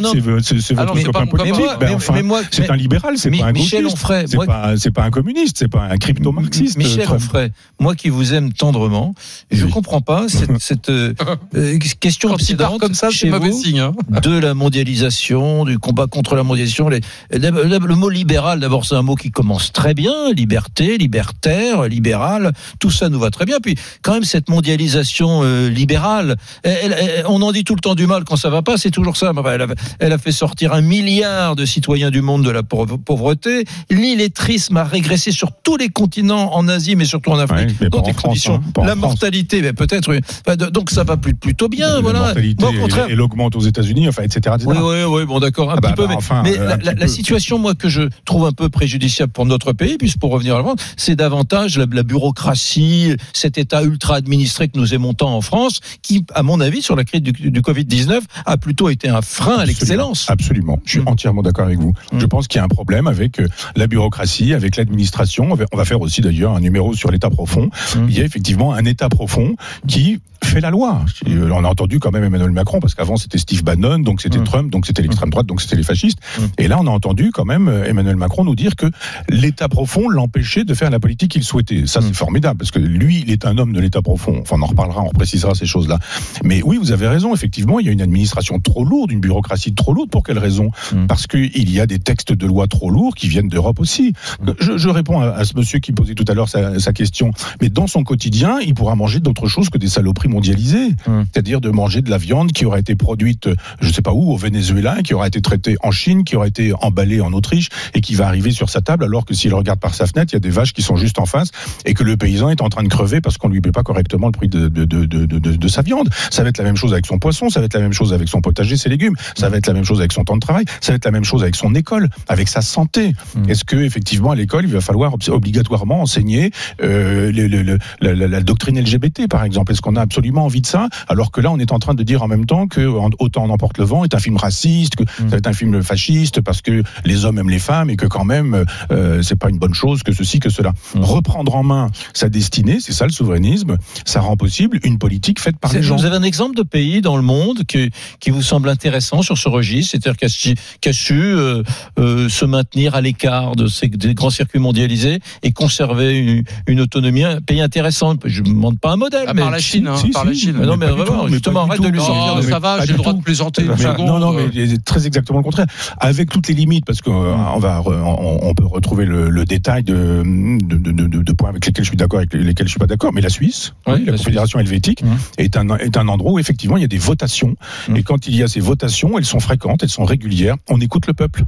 non. C'est vo- c'est- c'est Ah votre pas copain politique. Mais Ben, moi- mais moi- c'est un libéral, c'est pas un Michel gauchiste. Onfray, C'est moi- pas, c'est pas un communiste, c'est pas un crypto-marxiste. Michel. Onfray, moi qui vous aime tendrement, je Oui. Comprends pas cette, [laughs] cette euh, euh, question obsédante comme ça, chez vous signe. hein. [laughs] de la mondialisation, du combat contre la mondialisation. Les- le, le- le mot libéral, d'abord, c'est un mot qui commence très bien. Liberté, libertaire, libéral, tout ça nous va très bien. Puis, quand même, cette mondialisation euh, libérale, elle- elle- on en dit tout le temps du mal quand ça va pas, c'est toujours ça. Elle a, elle a fait sortir un milliard de citoyens du monde de la pauvre- pauvreté. L'illettrisme a régressé sur tous les continents, en Asie, mais surtout en Afrique, Ouais, dans des France, conditions. hein, la France. mortalité, mais peut-être. Enfin, Donc, ça va plutôt bien. La voilà. mortalité, Moi, au contraire, elle, augmente aux États-Unis, enfin, etc. etc. oui, oui, oui, bon, d'accord, un Ah bah, petit peu, bah, mais, enfin, mais euh, la, situation, moi, que je trouve un peu préjudiciable pour notre pays, puisque pour revenir à la vente, c'est davantage la, la bureaucratie, cet État ultra administré que nous aimons tant en France, qui, à mon avis, sur la crise du, du Covid-19, a plutôt été un frein à l'excellence. Absolument. Je suis Mm. entièrement d'accord avec vous. Mm. Je pense qu'il y a un problème avec euh, la bureaucratie, avec l'administration. On va- on va faire aussi d'ailleurs un numéro sur l'État profond. Mm. Il y a effectivement un État profond qui fait la loi. Euh, On a entendu quand même Emmanuel Macron, parce qu'avant c'était Steve Bannon, donc c'était Mm. Trump, donc c'était l'extrême droite, donc c'était les fascistes. Mm. Et là, on a entendu quand même euh, Emmanuel Macron nous dire que l'État profond l'empêchait de faire la politique qu'il souhaitait. Ça, Mm. c'est formidable, parce que lui, il est un homme de l'État profond. Enfin, on en reparlera, on précisera ces choses-là. Mais oui, vous avez raison, effectivement, il y a une administration trop lourde, une bureaucratie trop lourde. Pour quelle raison? Mm. Parce qu'il y a des textes de loi trop lourds qui viennent d'Europe aussi. Je, je réponds à, à ce monsieur qui posait tout à l'heure sa, sa question. Mais dans son quotidien, il pourra manger d'autres choses que des saloperies mondialisées. Mm. C'est-à-dire de manger de la viande qui aura été produite, je sais pas où, au Venezuela, qui aura été traitée en Chine, qui aura été emballée en Autriche et qui va arriver sur sa table, alors que s'il regarde par sa fenêtre, il y a des vaches qui sont juste en face et que le paysan est en train de crever parce qu'on lui paie pas correctement le prix de, de, de, de, sa viande. Ça va être la même chose avec son poisson, ça va être la même chose avec son potager, ses légumes, ça va être la même chose avec son temps de travail, ça va être la même chose avec son école, avec sa santé. Mm. Est-ce que effectivement à l'école il va falloir obligatoirement enseigner euh, le- le- le- la, la- la doctrine LGBT par exemple Est-ce qu'on a absolument envie de ça, alors que là, on est en train de dire en même temps que Autant en emporte le vent est un film raciste, que va être un film fasciste parce que les hommes aiment les femmes et que quand même, euh, c'est pas une bonne chose que ceci, que cela. Reprendre en main sa destinée, c'est ça le souverainisme, ça rend possible une politique faite par C'est- les gens. Vous avez un exemple de pays dans le monde qui, qui vous semble intéressant sur ce registre, c'est-à-dire qui a, su- qui a su euh, euh, se maintenir à l'écart de ces des grands circuits mondialisés et conserver une, une autonomie, un pays intéressant? Je ne demande pas un modèle. À mais part la Chine, hein, Si, par si, la Chine. Mais non, mais vraiment, tout, justement, arrête de lui Non, sortir. De- ça va, j'ai le droit de plaisanter une seconde. non, non, mais c'est très exactement le contraire. Avec toutes les limites, parce qu'on va, re- on, on peut retrouver le, le détail de, de, de, de- de points avec lesquels je suis d'accord, avec lesquels je suis pas d'accord. Mais la Suisse, la, la Confédération helvétique, est un est un endroit où effectivement il y a des votations. Et quand il y a ces votations, elles sont fréquentes, elles sont régulières. On écoute le peuple.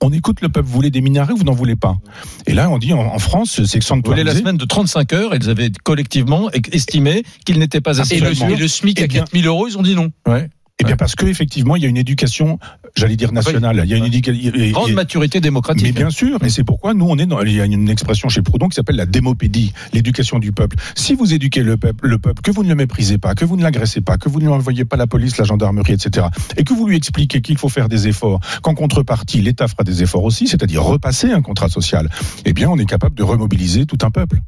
On écoute le peuple. Vous voulez des minarets ou vous n'en voulez pas Et là, on dit en, en France, c'est Vous voulez la sanctuarisé. semaine de 35 heures, ils avaient collectivement estimé qu'il n'était pas assez Et le, et le SMIC Eh à bien- 4000 euros, ils ont dit non. Ouais. Eh bien, parce que effectivement, il y a une éducation, j'allais dire nationale. Il y a une éducation. Grande maturité démocratique. Mais bien sûr, et c'est pourquoi nous on est dans. Il y a une expression chez Proudhon qui s'appelle la démopédie, l'éducation du peuple. Si vous éduquez le peuple, le peuple, que vous ne le méprisez pas, que vous ne l'agressez pas, que vous ne lui envoyez pas la police, la gendarmerie, etc., et que vous lui expliquez qu'il faut faire des efforts, qu'en contrepartie l'État fera des efforts aussi, c'est-à-dire repasser un contrat social, eh bien on est capable de remobiliser tout un peuple.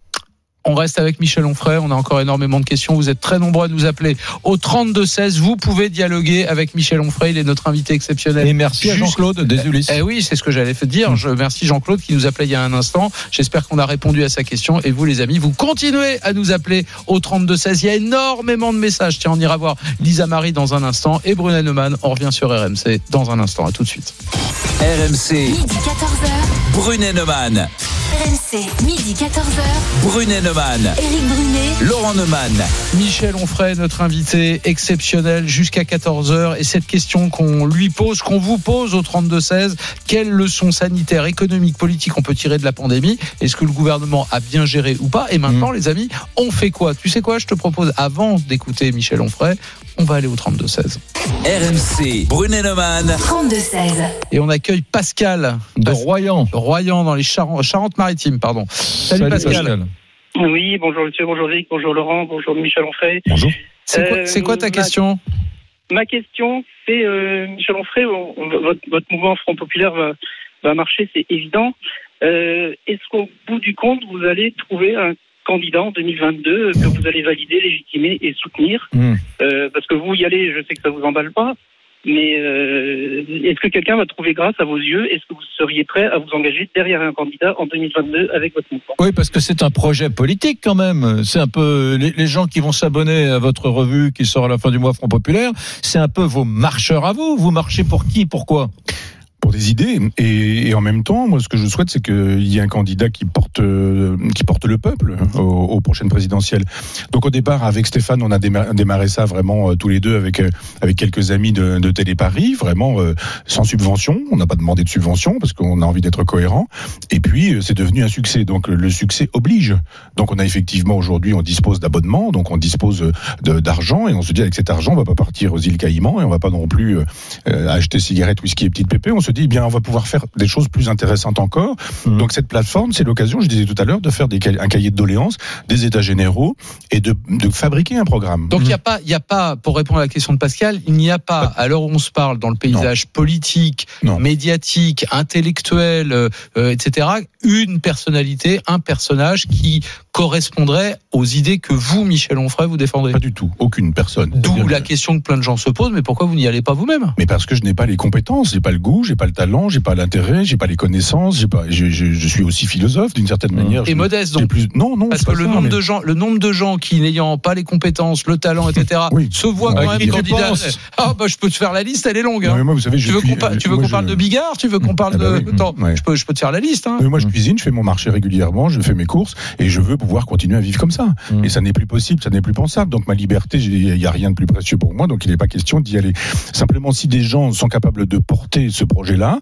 On reste avec Michel Onfray. On a encore énormément de questions. Vous êtes très nombreux à nous appeler au 32-16. Vous pouvez dialoguer avec Michel Onfray. Il est notre invité exceptionnel. Et merci à Jean-Claude des Ulysses. Eh oui, c'est ce que j'allais dire. Je merci Jean-Claude qui nous appelait il y a un instant. J'espère qu'on a répondu à sa question. Et vous, les amis, vous continuez à nous appeler au 32-16. Il y a énormément de messages. Tiens, on ira voir Lisa Marie dans un instant et Brunet Neumann. On revient sur RMC dans un instant. À tout de suite. RMC, Midi 14h. Brunet Neumann. RMC. Midi 14h. Brunet Neumann. Éric Brunet. Laurent Neumann. Michel Onfray, notre invité exceptionnel jusqu'à 14h. Et cette question qu'on lui pose, qu'on vous pose au 32-16, quelles leçons sanitaires, économiques, politiques on peut tirer de la pandémie? Est-ce que le gouvernement a bien géré ou pas? Et maintenant, les amis, on fait quoi? Tu sais quoi? Je te propose, avant d'écouter Michel Onfray, on va aller au 32-16. RMC, Brunet Neumann. 32-16. Et on accueille Pascal de Pas- Royan. Royan dans les Charentes- Charentes-Maritimes. Pardon. Salut, Pascal. Oui, bonjour monsieur, bonjour Vic, bonjour Laurent, bonjour Michel Onfray. Bonjour. C'est quoi, Euh, c'est quoi ta ma- question? Ma question, c'est euh, Michel Onfray, on- on- votre, votre mouvement Front Populaire va, va marcher, c'est évident. Euh, Est-ce qu'au bout du compte, vous allez trouver un candidat en 2022 que vous allez valider, légitimer et soutenir? Hmm. Euh, Parce que vous y allez, je sais que ça vous emballe pas. Mais euh, est-ce que quelqu'un va trouver grâce à vos yeux? Est-ce que vous seriez prêt à vous engager derrière un candidat en 2022 avec votre mouvement? Oui, parce que c'est un projet politique quand même. C'est un peu les, les gens qui vont s'abonner à votre revue qui sort à la fin du mois Front Populaire. C'est un peu vos marcheurs à vous. Vous marchez pour qui? Pourquoi? Pour des idées. Et, et en même temps moi ce que je souhaite c'est qu'il y ait un candidat qui porte euh, qui porte le peuple aux, aux prochaines présidentielles. Donc au départ avec Stéphane on a déma- démarré ça vraiment euh, tous les deux avec euh, avec quelques amis de, de Télé Paris vraiment euh, sans subvention. On n'a pas demandé de subvention parce qu'on a envie d'être cohérent. Et puis euh, c'est devenu un succès. Donc le succès oblige. Donc on a effectivement aujourd'hui on dispose d'abonnements. Donc on dispose euh, d'argent. Et on se dit avec cet argent on va pas partir aux îles Caïmans et on va pas non plus euh, euh, acheter cigarettes, whisky et petites pépées, dit, eh bien, on va pouvoir faire des choses plus intéressantes encore. Mhm. Donc, cette plateforme, c'est l'occasion, je disais tout à l'heure, de faire des, un cahier de doléances, des états généraux et de, de fabriquer un programme. Donc il n'y a pas, il y a pas, pour répondre à la question de Pascal, il n'y a pas, à l'heure où on se parle dans le paysage politique, Non. médiatique, intellectuel, euh, euh, etc., une personnalité, un personnage qui correspondrait aux idées que vous, Michel Onfray, vous défendrez. Pas du tout, aucune personne. D'où la que- question que plein de gens se posent, mais pourquoi vous n'y allez pas vous-même? Mais parce que je n'ai pas les compétences, j'ai pas le goût, j'ai pas le talent, j'ai pas l'intérêt, j'ai pas les connaissances, j'ai pas, je, je- je suis aussi philosophe d'une certaine manière. Et modeste, donc. plus, non, non, Parce que le ça, nombre mais- de gens, le nombre de gens qui n'ayant pas les compétences, le talent, etc., Oui. se voient quand À même qui tu candidat. penses Ah bah je peux te faire la liste, elle est longue. Hein. moi, vous savez, je tu veux qu'on pa- je- parle de Bigard Tu veux qu'on parle Ah bah de Attends, ouais. je peux je peux te faire la liste. Hein. Mais moi, je cuisine, je fais mon marché régulièrement, je fais mes courses et je veux pouvoir continuer à vivre comme ça. Mm. Et ça n'est plus possible, ça n'est plus pensable. Donc ma liberté, il n'y a rien de plus précieux pour moi, donc il n'est pas question d'y aller. Simplement, si des gens sont capables de porter ce projet-là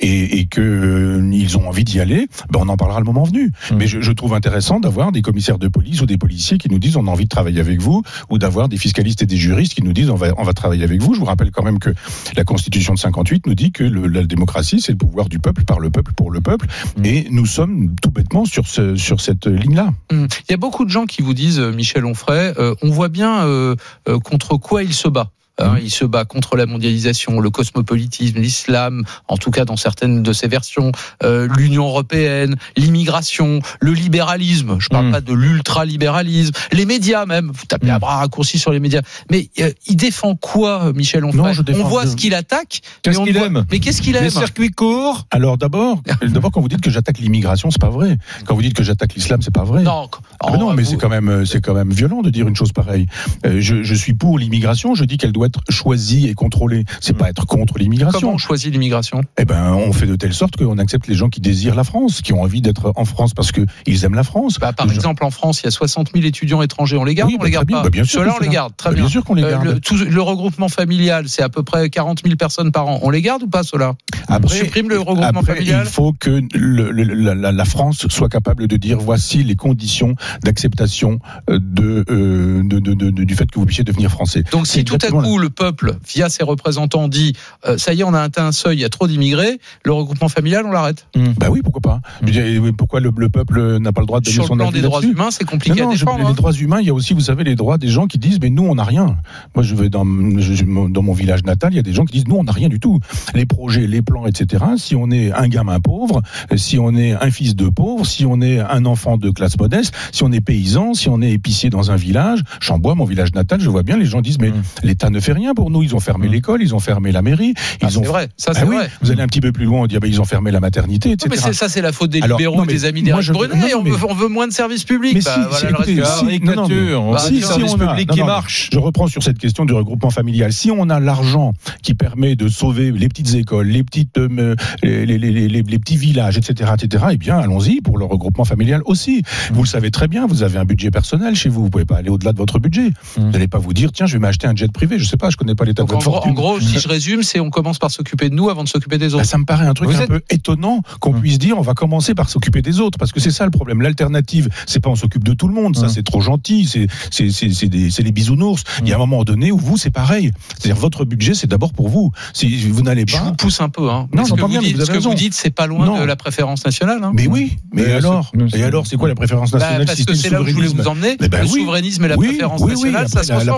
et, et que euh, ils ont envie d'y aller, ben on en parlera le moment venu. Mm. Mais je, je trouve intéressant d'avoir des commissaires de police ou des policiers qui nous disent on a envie de travailler avec vous, ou d'avoir des fiscalistes et des juristes qui nous disent on va on va travailler avec vous. Je vous rappelle quand même que la Constitution de 58 nous dit que le- la démocratie c'est le pouvoir du peuple par le peuple pour le peuple, Mm. et nous sommes tout bêtement sur ce sur cette ligne-là. Hum. Il y a beaucoup de gens qui vous disent, euh, Michel Onfray, euh, on voit bien euh, contre quoi il se bat. Hein, il se bat contre la mondialisation, le cosmopolitisme, l'islam, en tout cas dans certaines de ses versions, euh, l'Union européenne, l'immigration, le libéralisme. Je parle Mm. pas de l'ultralibéralisme, les médias même. Vous tapez à bras raccourcis sur les médias. Mais euh, il défend quoi, Michel Onfray Non, je défends- On voit je- ce qu'il attaque. Qu'est-ce mais qu'il aime Mais qu'est-ce qu'il aime Les circuits courts. Alors d'abord, [laughs] d'abord quand vous dites que j'attaque l'immigration, c'est pas vrai. Quand vous dites que j'attaque l'islam, c'est pas vrai. Non, Ah non, mais c'est quand même euh, c'est quand même violent de dire une chose pareille. Euh, je, je suis pour l'immigration. Je dis qu'elle doit être choisie et contrôlée. C'est pas être contre Comment l'immigration. on choisit l'immigration? Eh ben, on fait de telle sorte qu'on accepte les gens qui désirent la France, qui ont envie d'être en France parce que ils aiment la France. Bah, par Les gens- exemple, en France, il y a 60 000 étudiants étrangers. On les garde Oui, ou on bah, les garde bien. pas Bah, bien sûr Ceux-là, on les garde. Très bien. bien sûr qu'on les garde. le, tout- le regroupement familial, c'est à peu près 40 000 personnes par an. On les garde ou pas, ceux-là On supprime le regroupement après, familial? il faut que le- le- la, France soit capable de dire voici les conditions d'acceptation euh, de, euh, de, de- de- du fait que vous puissiez devenir français. Donc si tout à exactement le peuple, via ses représentants, dit euh, ça y est, on a atteint un seuil, il y a trop d'immigrés, le regroupement familial, on l'arrête. Bah oui, pourquoi pas dire, Pourquoi le, le peuple n'a pas le droit de donner Sur son le plan des droits humains, c'est compliqué non, non, à je- défendre. les hein. droits humains, il y a aussi, vous savez, les droits des gens qui disent, mais nous, on n'a rien. Moi, je vais dans, je- je- dans mon village natal, il y a des gens qui disent, nous, on n'a rien du tout. Les projets, les plans, etc. Si on est un gamin pauvre, si on est un fils de pauvre, si on est un enfant de classe modeste, si on est paysan, si on est épicier dans un village, Chambois, mon village natal, je vois bien, les gens disent, mais l'État ne fait rien pour nous. Ils ont fermé l'école, ils ont fermé la mairie. Ils Ah, ont... c'est vrai, ça Bah c'est oui, vrai. Vous allez un petit peu plus loin, on dit, ah, bah, ils ont fermé la maternité, Non, etc. mais c'est- ça, c'est la faute des Alors, libéraux non, et mais des amis d'Éric Brunet. non, non, on, veut, on veut moins de services publics. Mais Bah, si, voilà écoutez, si- non, non, Bah, si, service on a- public non, qui non, marche. Je reprends sur cette question du regroupement familial. Si on a l'argent qui permet de sauver les petites écoles, les petites, euh, les, les- les- les- les petits villages, etc., etc., eh bien, allons-y pour le regroupement familial aussi. Vous le savez très bien, vous avez un budget personnel chez vous. Vous pouvez pas aller au-delà de votre budget. Vous n'allez pas vous dire, tiens, je vais m'acheter un jet privé. Je sais pas, je connais pas l'état de en, votre gros, en fortune. gros, si je [laughs] résume, c'est on commence par s'occuper de nous avant de s'occuper des Bah, autres. ça me paraît un truc Vous un êtes- peu étonnant qu'on puisse dire on va commencer par s'occuper des autres parce que c'est ça le problème. L'alternative, c'est pas on s'occupe de tout le monde, ça Hum. c'est trop gentil, c'est c'est c'est c'est des c'est les bisounours. Il y a un moment donné où vous c'est pareil. C'est-à-dire votre budget c'est d'abord pour vous. Si vous n'allez Je pas vous pousse un peu. Hein. Non, ce que, vous bien, mais dites, vous ce que vous dites, c'est pas loin Non. de la préférence nationale. hein. mais oui, mais Mais alors c'est- Et alors c'est quoi la préférence Bah, nationale parce si que c'est là où je voulais souverainisme vous emmener. Eh ben le oui. souverainisme et la Oui, préférence oui, nationale, ça se la-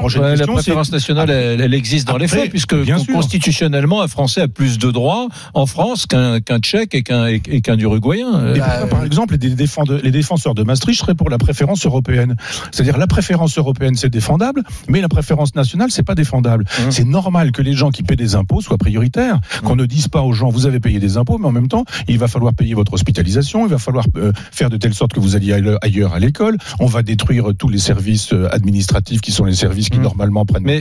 préférence c'est- nationale, elle, elle existe dans les faits, puisque constitutionnellement, un Français a plus de droits en France qu'un qu'un Tchèque et qu'un qu'un Uruguayen. Euh, Et pourquoi, par exemple, les, défenseurs de Maastricht seraient pour la préférence européenne? C'est-à-dire la préférence européenne, c'est défendable, mais la préférence nationale, c'est pas défendable. Mmh. C'est normal que les gens qui paient des impôts soient prioritaires, qu'on ne dise pas aux gens vous avez payé des impôts, mais en même temps, il va falloir payer votre hospitalisation, il va falloir euh, faire de telle sorte que vous alliez aille- ailleurs à l'école. On va détruire tous les services euh, administratifs qui sont les services qui Mmh. normalement prennent, Mais-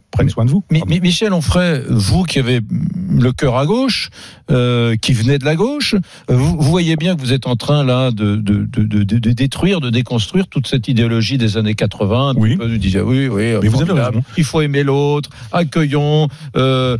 prennent soin de vous. Mi- Mi- Michel Onfray, vous qui avez le cœur à gauche, euh, qui venez de la gauche, euh, vous, vous voyez bien que vous êtes en train là de, de, de, de- de- de détruire, de déconstruire toute cette idéologie des années 80. un Oui. peu, Vous disiez oui, oui, Mais vous avez formidable. raison. Il faut aimer l'autre, accueillons. euh,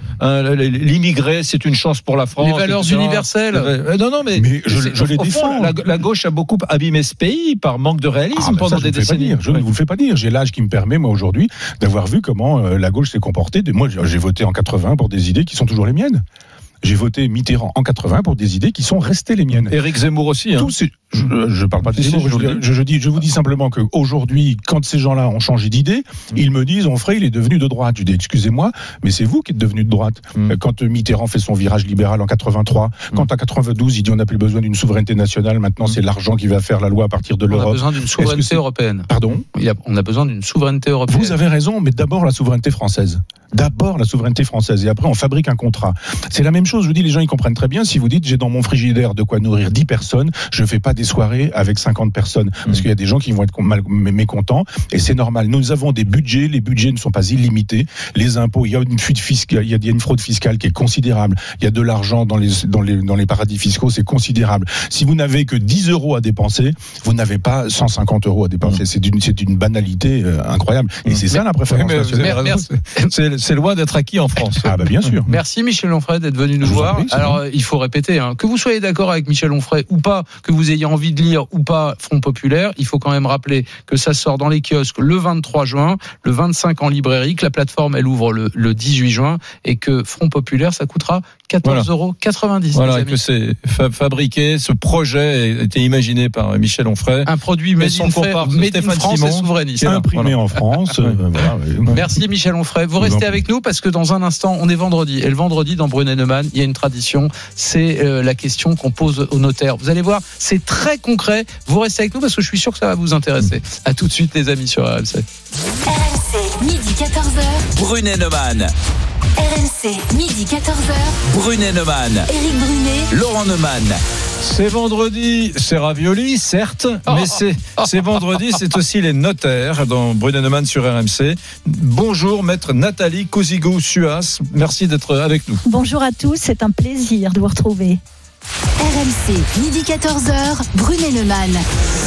L'immigré, c'est une chance pour la France. Les valeurs etc. universelles. Non, non, mais, Mais je- les au fond, défends. La, la gauche a beaucoup abîmé ce pays par manque de réalisme Ah, pendant ça, des décennies. Je ne vous le fais pas dire. J'ai l'âge qui me permet, moi, aujourd'hui, d'avoir vu comment euh, la gauche s'est comportée. Moi, j'ai voté en 80 pour des idées qui sont toujours les miennes. J'ai voté Mitterrand en 80 pour des idées qui sont restées les miennes. Éric Zemmour aussi. Hein. Tous ces- je, je parle pas de Si, je vous je, dis. je- je dis, je vous dis simplement qu'aujourd'hui, quand ces gens-là ont changé d'idée, ils me disent, Onfray, il est devenu de droite. Je dis, excusez-moi, mais c'est vous qui êtes devenu de droite. Mm. Euh, Quand euh, Mitterrand fait son virage libéral en 83, Mm. quand en 92, il dit, on n'a plus besoin d'une souveraineté nationale, maintenant c'est l'argent qui va faire la loi à partir de On a l'Europe. besoin d'une souveraineté européenne. Pardon Il y a- on a besoin d'une souveraineté européenne. Vous avez raison, mais d'abord la souveraineté française. D'abord la souveraineté française et après on fabrique un contrat. C'est la même chose, je vous dis, les gens ils comprennent très bien. Si vous dites j'ai dans mon frigidaire de quoi nourrir 10 personnes, je fais pas des soirées avec 50 personnes parce qu'il y a des gens qui vont être mal, mécontents et c'est normal. Nous avons des budgets, les budgets ne sont pas illimités. Les impôts, il y a une fuite fiscale, il y a une fraude fiscale qui est considérable. Il y a de l'argent dans les, dans les, dans les paradis fiscaux, c'est considérable. Si vous n'avez que 10 euros à dépenser, vous n'avez pas 150 euros à dépenser. C'est d'une, c'est d'une banalité euh, incroyable. Et c'est ça la préférence nationale. c'est- loin d'être acquis en France. Ah bah bien sûr. Merci Michel Onfray d'être venu nous voir. prie, Alors bon. il faut répéter, hein, que vous soyez d'accord avec Michel Onfray ou pas, que vous ayez envie de lire ou pas Front Populaire, il faut quand même rappeler que ça sort dans les kiosques le 23 juin, le 25 en librairie, que la plateforme elle ouvre le, le 18 juin et que Front Populaire ça coûtera 14,90 euros. Voilà, que c'est fa- fabriqué, ce projet a été imaginé par Michel Onfray. Un produit made son in, France Simon, et souverainiste. Imprimé Voilà. en France. euh, [laughs] voilà, ouais. Merci Michel Onfray. Vous restez avec nous parce que dans un instant, on est vendredi. Et le vendredi, dans Brunet Neumann, il y a une tradition. C'est euh, la question qu'on pose au notaire. Vous allez voir, c'est très concret. Vous restez avec nous parce que je suis sûr que ça va vous intéresser. À tout de suite, les amis, sur RMC. RMC, midi 14h. Brunet Neumann. RMC, midi 14h. Brunet Neumann. Éric Brunet. Laurent Neumann. C'est vendredi, c'est ravioli, certes, mais c'est vendredi, c'est aussi les notaires dans Brunet-Neumann sur RMC. Bonjour, maître Nathalie Cousigo-Suas. Merci d'être avec nous. Bonjour à tous, c'est un plaisir de vous retrouver. RMC, midi 14h. Brunet Neumann.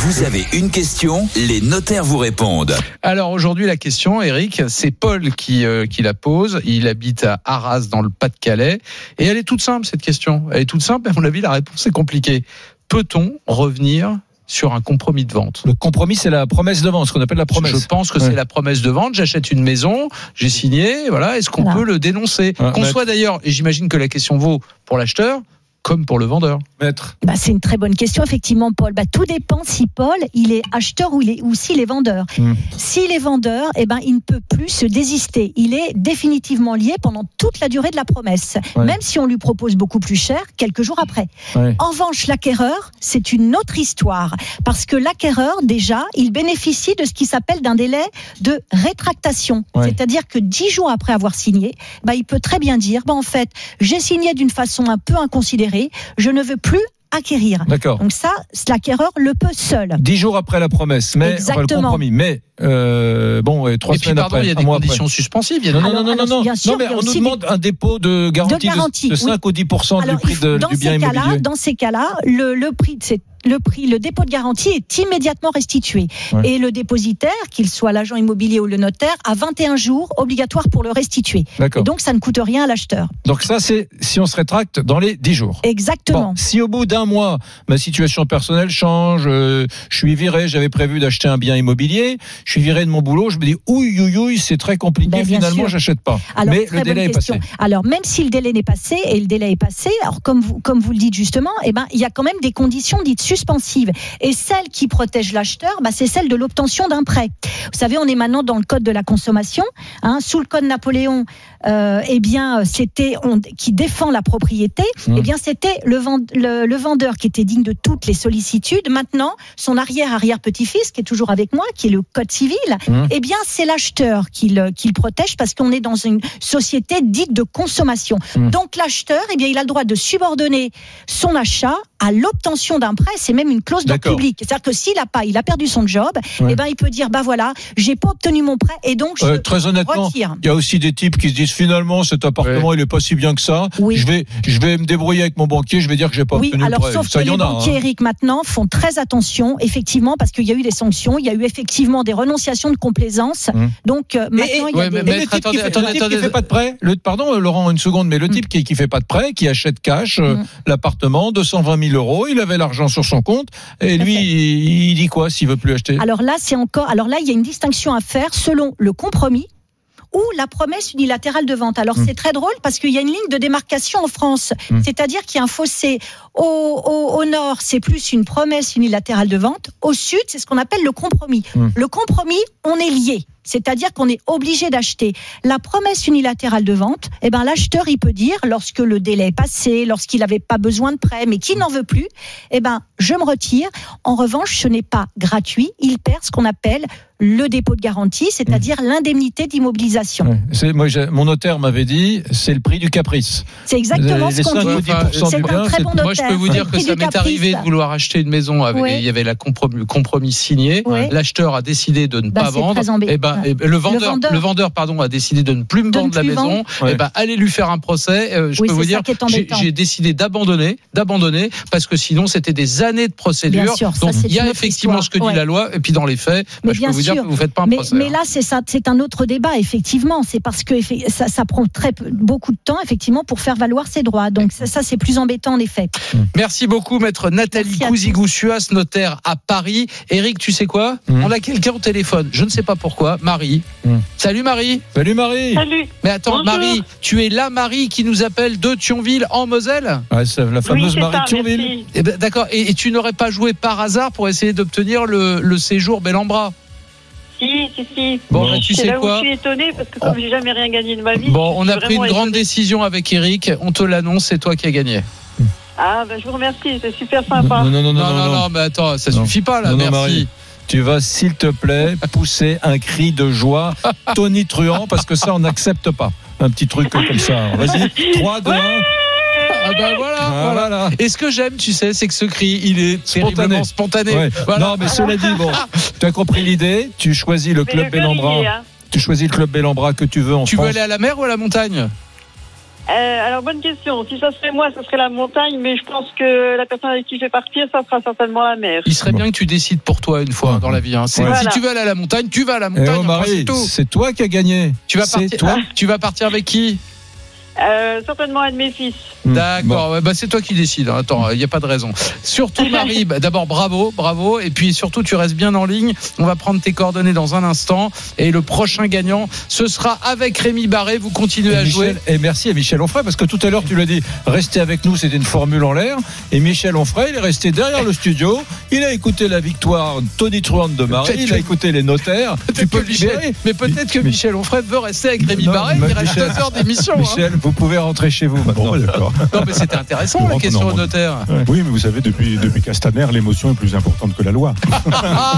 Vous avez une question, les notaires vous répondent. Alors aujourd'hui, la question, Eric, c'est Paul qui, euh, qui la pose. Il habite à Arras, dans le Pas-de-Calais. Et elle est toute simple, cette question. Elle est toute simple, mais à mon avis, la réponse est compliquée. Peut-on revenir sur un compromis de vente? Le compromis, c'est la promesse de vente, ce qu'on appelle la promesse. Je pense que Ouais. c'est la promesse de vente. J'achète une maison, j'ai signé. Voilà. Est-ce qu'on Voilà. peut le dénoncer? Ouais, Qu'on soit d'ailleurs, et j'imagine que la question vaut pour l'acheteur comme pour le vendeur. Maître. Bah, c'est une très bonne question, effectivement, Paul. Bah, tout dépend si Paul, il est acheteur ou, il est, ou s'il est vendeur. Hmm. S'il est vendeur, eh ben, il ne peut plus se désister. Il est définitivement lié pendant toute la durée de la promesse, Ouais. même si on lui propose beaucoup plus cher quelques jours après. Ouais. En revanche, l'acquéreur, c'est une autre histoire. Parce que l'acquéreur, déjà, il bénéficie de ce qui s'appelle d'un délai de rétractation. Ouais. C'est-à-dire que dix jours après avoir signé, bah, il peut très bien dire, bah, en fait, j'ai signé d'une façon un peu inconsidérée, je ne veux plus acquérir. D'accord. Donc ça, l'acquéreur le peut seul. Dix jours après la promesse, mais enfin, le Exactement. compromis. Mais euh, bon, et trois et puis, semaines pardon, après, il y a des conditions après. suspensives. Il y a Non, non, non, non, Alors, non, non. bien sûr, Non, mais on nous demande un dépôt de garantie de, garantie, de 5 ou 10 du Alors, prix de- dans du bien ces cas-là, immobilier. dans ces cas-là, le, le prix, c'est le prix, le dépôt de garantie est immédiatement restitué. Ouais. Et le dépositaire, qu'il soit l'agent immobilier ou le notaire, a 21 jours obligatoire pour le restituer. D'accord. Et donc, ça ne coûte rien à l'acheteur. Donc ça, c'est si on se rétracte dans les 10 jours. Exactement. Bon, si au bout d'un mois, ma situation personnelle change, euh, je suis viré, j'avais prévu d'acheter un bien immobilier, je suis viré de mon boulot, je me dis, ouille, ouille, ouille, c'est très compliqué, Ben, finalement, j'achète pas. Alors, Mais le délai est passé. Alors, même si le délai n'est passé, et le délai est passé, alors comme vous, comme vous le dites justement, eh ben, il y a quand même des conditions dites suspensives. Et celle qui protège l'acheteur, bah, c'est celle de l'obtention d'un prêt. Vous savez, on est maintenant dans le code de la consommation. Hein, sous le code Napoléon, euh, eh bien, c'était on- qui défend la propriété. Mmh. Eh bien, c'était le, vend- le, le vendeur qui était digne de toutes les sollicitudes. Maintenant, son arrière-arrière-petit-fils, qui est toujours avec moi, qui est le code civil, Mmh. eh bien, c'est l'acheteur qui le, qui le protège parce qu'on est dans une société dite de consommation. Mmh. Donc, l'acheteur, eh bien, il a le droit de subordonner son achat à l'obtention d'un prêt. C'est même une clause d'ordre D'accord. public. C'est-à-dire que s'il a pas, il a perdu son job, Ouais. eh ben, il peut dire, bah voilà, j'ai pas obtenu mon prêt et donc je Euh, très honnêtement, il y a aussi des types qui se disent finalement cet appartement il est pas si bien que ça. Oui. Je vais je vais me débrouiller avec mon banquier, je vais dire que j'ai pas Oui, obtenu alors le prêt. sauf ça que y les en a. banquiers, hein. Eric, maintenant font très attention, effectivement, parce qu'il y a eu des sanctions, il y a eu effectivement des renonciations de complaisance. Hum. Donc euh, maintenant, il y a ouais, des... le Maître, type, attendez, qui fait, attendez, le type qui attendez. fait pas de prêt, le, pardon euh, Laurent une seconde, mais le type qui, qui fait pas de prêt, qui achète cash euh, Mm. l'appartement 220 000 euros, il avait l'argent sur son compte et lui il, il dit quoi s'il veut plus acheter Alors là, c'est encore. Alors là, il y a une distinction à faire selon le compromis ou la promesse unilatérale de vente. Alors Mm. c'est très drôle parce qu'il y a une ligne de démarcation en France, Mm. c'est-à-dire qu'il y a un fossé. Au, au, au nord, c'est plus une promesse unilatérale de vente. Au sud, c'est ce qu'on appelle le compromis. Mm. Le compromis, on est lié. C'est-à-dire qu'on est obligé d'acheter. La promesse unilatérale de vente, eh ben, l'acheteur, il peut dire, lorsque le délai est passé, lorsqu'il n'avait pas besoin de prêt, mais qu'il n'en veut plus, eh ben, je me retire. En revanche, ce n'est pas gratuit. Il perd ce qu'on appelle le dépôt de garantie, c'est-à-dire l'indemnité d'immobilisation. Ouais. C'est- moi, mon notaire m'avait dit, c'est le prix du caprice. C'est exactement Les ce qu'on 5 ou dit. 10% C'est un bien, très bon Moi, notaire. je peux vous dire le que ça m'est arrivé de vouloir acheter une maison avec, Ouais. il y avait la compromis, compromis signé. Ouais. L'acheteur a décidé de ne Bah, pas vendre. Et ben, Ouais. et ben, le vendeur, vendeur. le vendeur, pardon, a décidé de ne plus me De vendre la maison. Et ben, allez lui faire un procès. Euh, je Oui, peux vous dire, j'ai décidé d'abandonner, d'abandonner, parce que sinon c'était des années de procédure. Donc il y a effectivement ce que dit la loi, et puis dans les faits, bah, je peux vous dire sûr. que vous faites pas un mais, procès. mais hein. là, c'est ça, c'est un autre débat, effectivement. C'est parce que ça, ça prend très peu- beaucoup de temps, effectivement, pour faire valoir ses droits. Donc ça, ça, c'est plus embêtant, en effet. Merci beaucoup, maître Nathalie Cousigou-Suas, notaire à Paris. Eric, tu sais quoi Hmm. On a quelqu'un au téléphone. Je ne sais pas pourquoi. Marie. Hmm. Salut Marie. Salut Marie. Salut. Mais attends, Bonjour. Marie, tu es la Marie qui nous appelle de Thionville en Moselle Ouais, c'est la fameuse oui, Marie ça, de Thionville. Eh ben, D'accord. Et, et tu n'aurais pas joué par hasard pour essayer d'obtenir le, le séjour bel en bras Si, si, si. Bon, bah, tu sais là où quoi je suis étonnée parce que comme j'ai jamais rien gagné de ma vie. Bon, on a pris une grande étonnée. décision avec Eric. On te l'annonce, c'est toi qui as gagné. Ah, ben je vous remercie, c'est super sympa. Non, non, non, non, non, non, mais attends, ça Non. suffit pas là. Non, non, merci. Marie. Tu vas, s'il te plaît, [laughs] pousser un cri de joie tonitruant parce que ça, on n'accepte pas. Un petit truc comme ça. Vas-y, 3, 2, 1. Ah bah voilà. Ah, voilà. Et ce que j'aime, tu sais, c'est que ce cri, il est Spontané. terriblement spontané. Ouais. Voilà. Non, mais cela dit, bon, [laughs] tu as compris l'idée. Tu choisis le Mais club Bellambra. hein. Tu choisis le club Bellambra que tu veux en Tu veux aller à la mer ou à la montagne? Euh, alors, bonne question. Si ça serait moi, ça serait la montagne, mais je pense que la personne avec qui je vais partir, ça sera certainement la mer. Il serait bien que tu décides pour toi une fois dans la vie. hein. Si tu veux aller à la montagne, tu vas à la Eh montagne. oh, c'est Marie, tout. c'est toi qui as gagné. Tu vas C'est partir. toi. [laughs] Tu vas partir avec qui? Euh, certainement un de mes fils. Hmm. D'accord. bah, c'est toi qui décides. hein. Attends, il n'y a pas de raison. Surtout [laughs] Marie. bah, D'abord bravo, bravo. Et puis surtout, tu restes bien en ligne. On va prendre tes coordonnées dans un instant. Et le prochain gagnant, ce sera avec Rémi Barré. Vous continuez Et à jouer. Et merci à Michel Onfray parce que tout à l'heure tu l'as dit, restez avec nous, c'était une formule en l'air. Et Michel Onfray, il est resté derrière le studio. Il a écouté la victoire tonitruante de Marie. Il a écouté les notaires. Tu peux le Michel- libérer. mais peut-être que Michel Onfray veut rester avec Rémi Non, Barré. Il reste Michel- deux heures d'émission. hein. Vous pouvez rentrer chez vous maintenant. Bon, d'accord. [laughs] Non, mais c'était intéressant la rentre question au notaire. Oui, mais vous savez, depuis, depuis Castaner, l'émotion est plus importante que la loi. [laughs]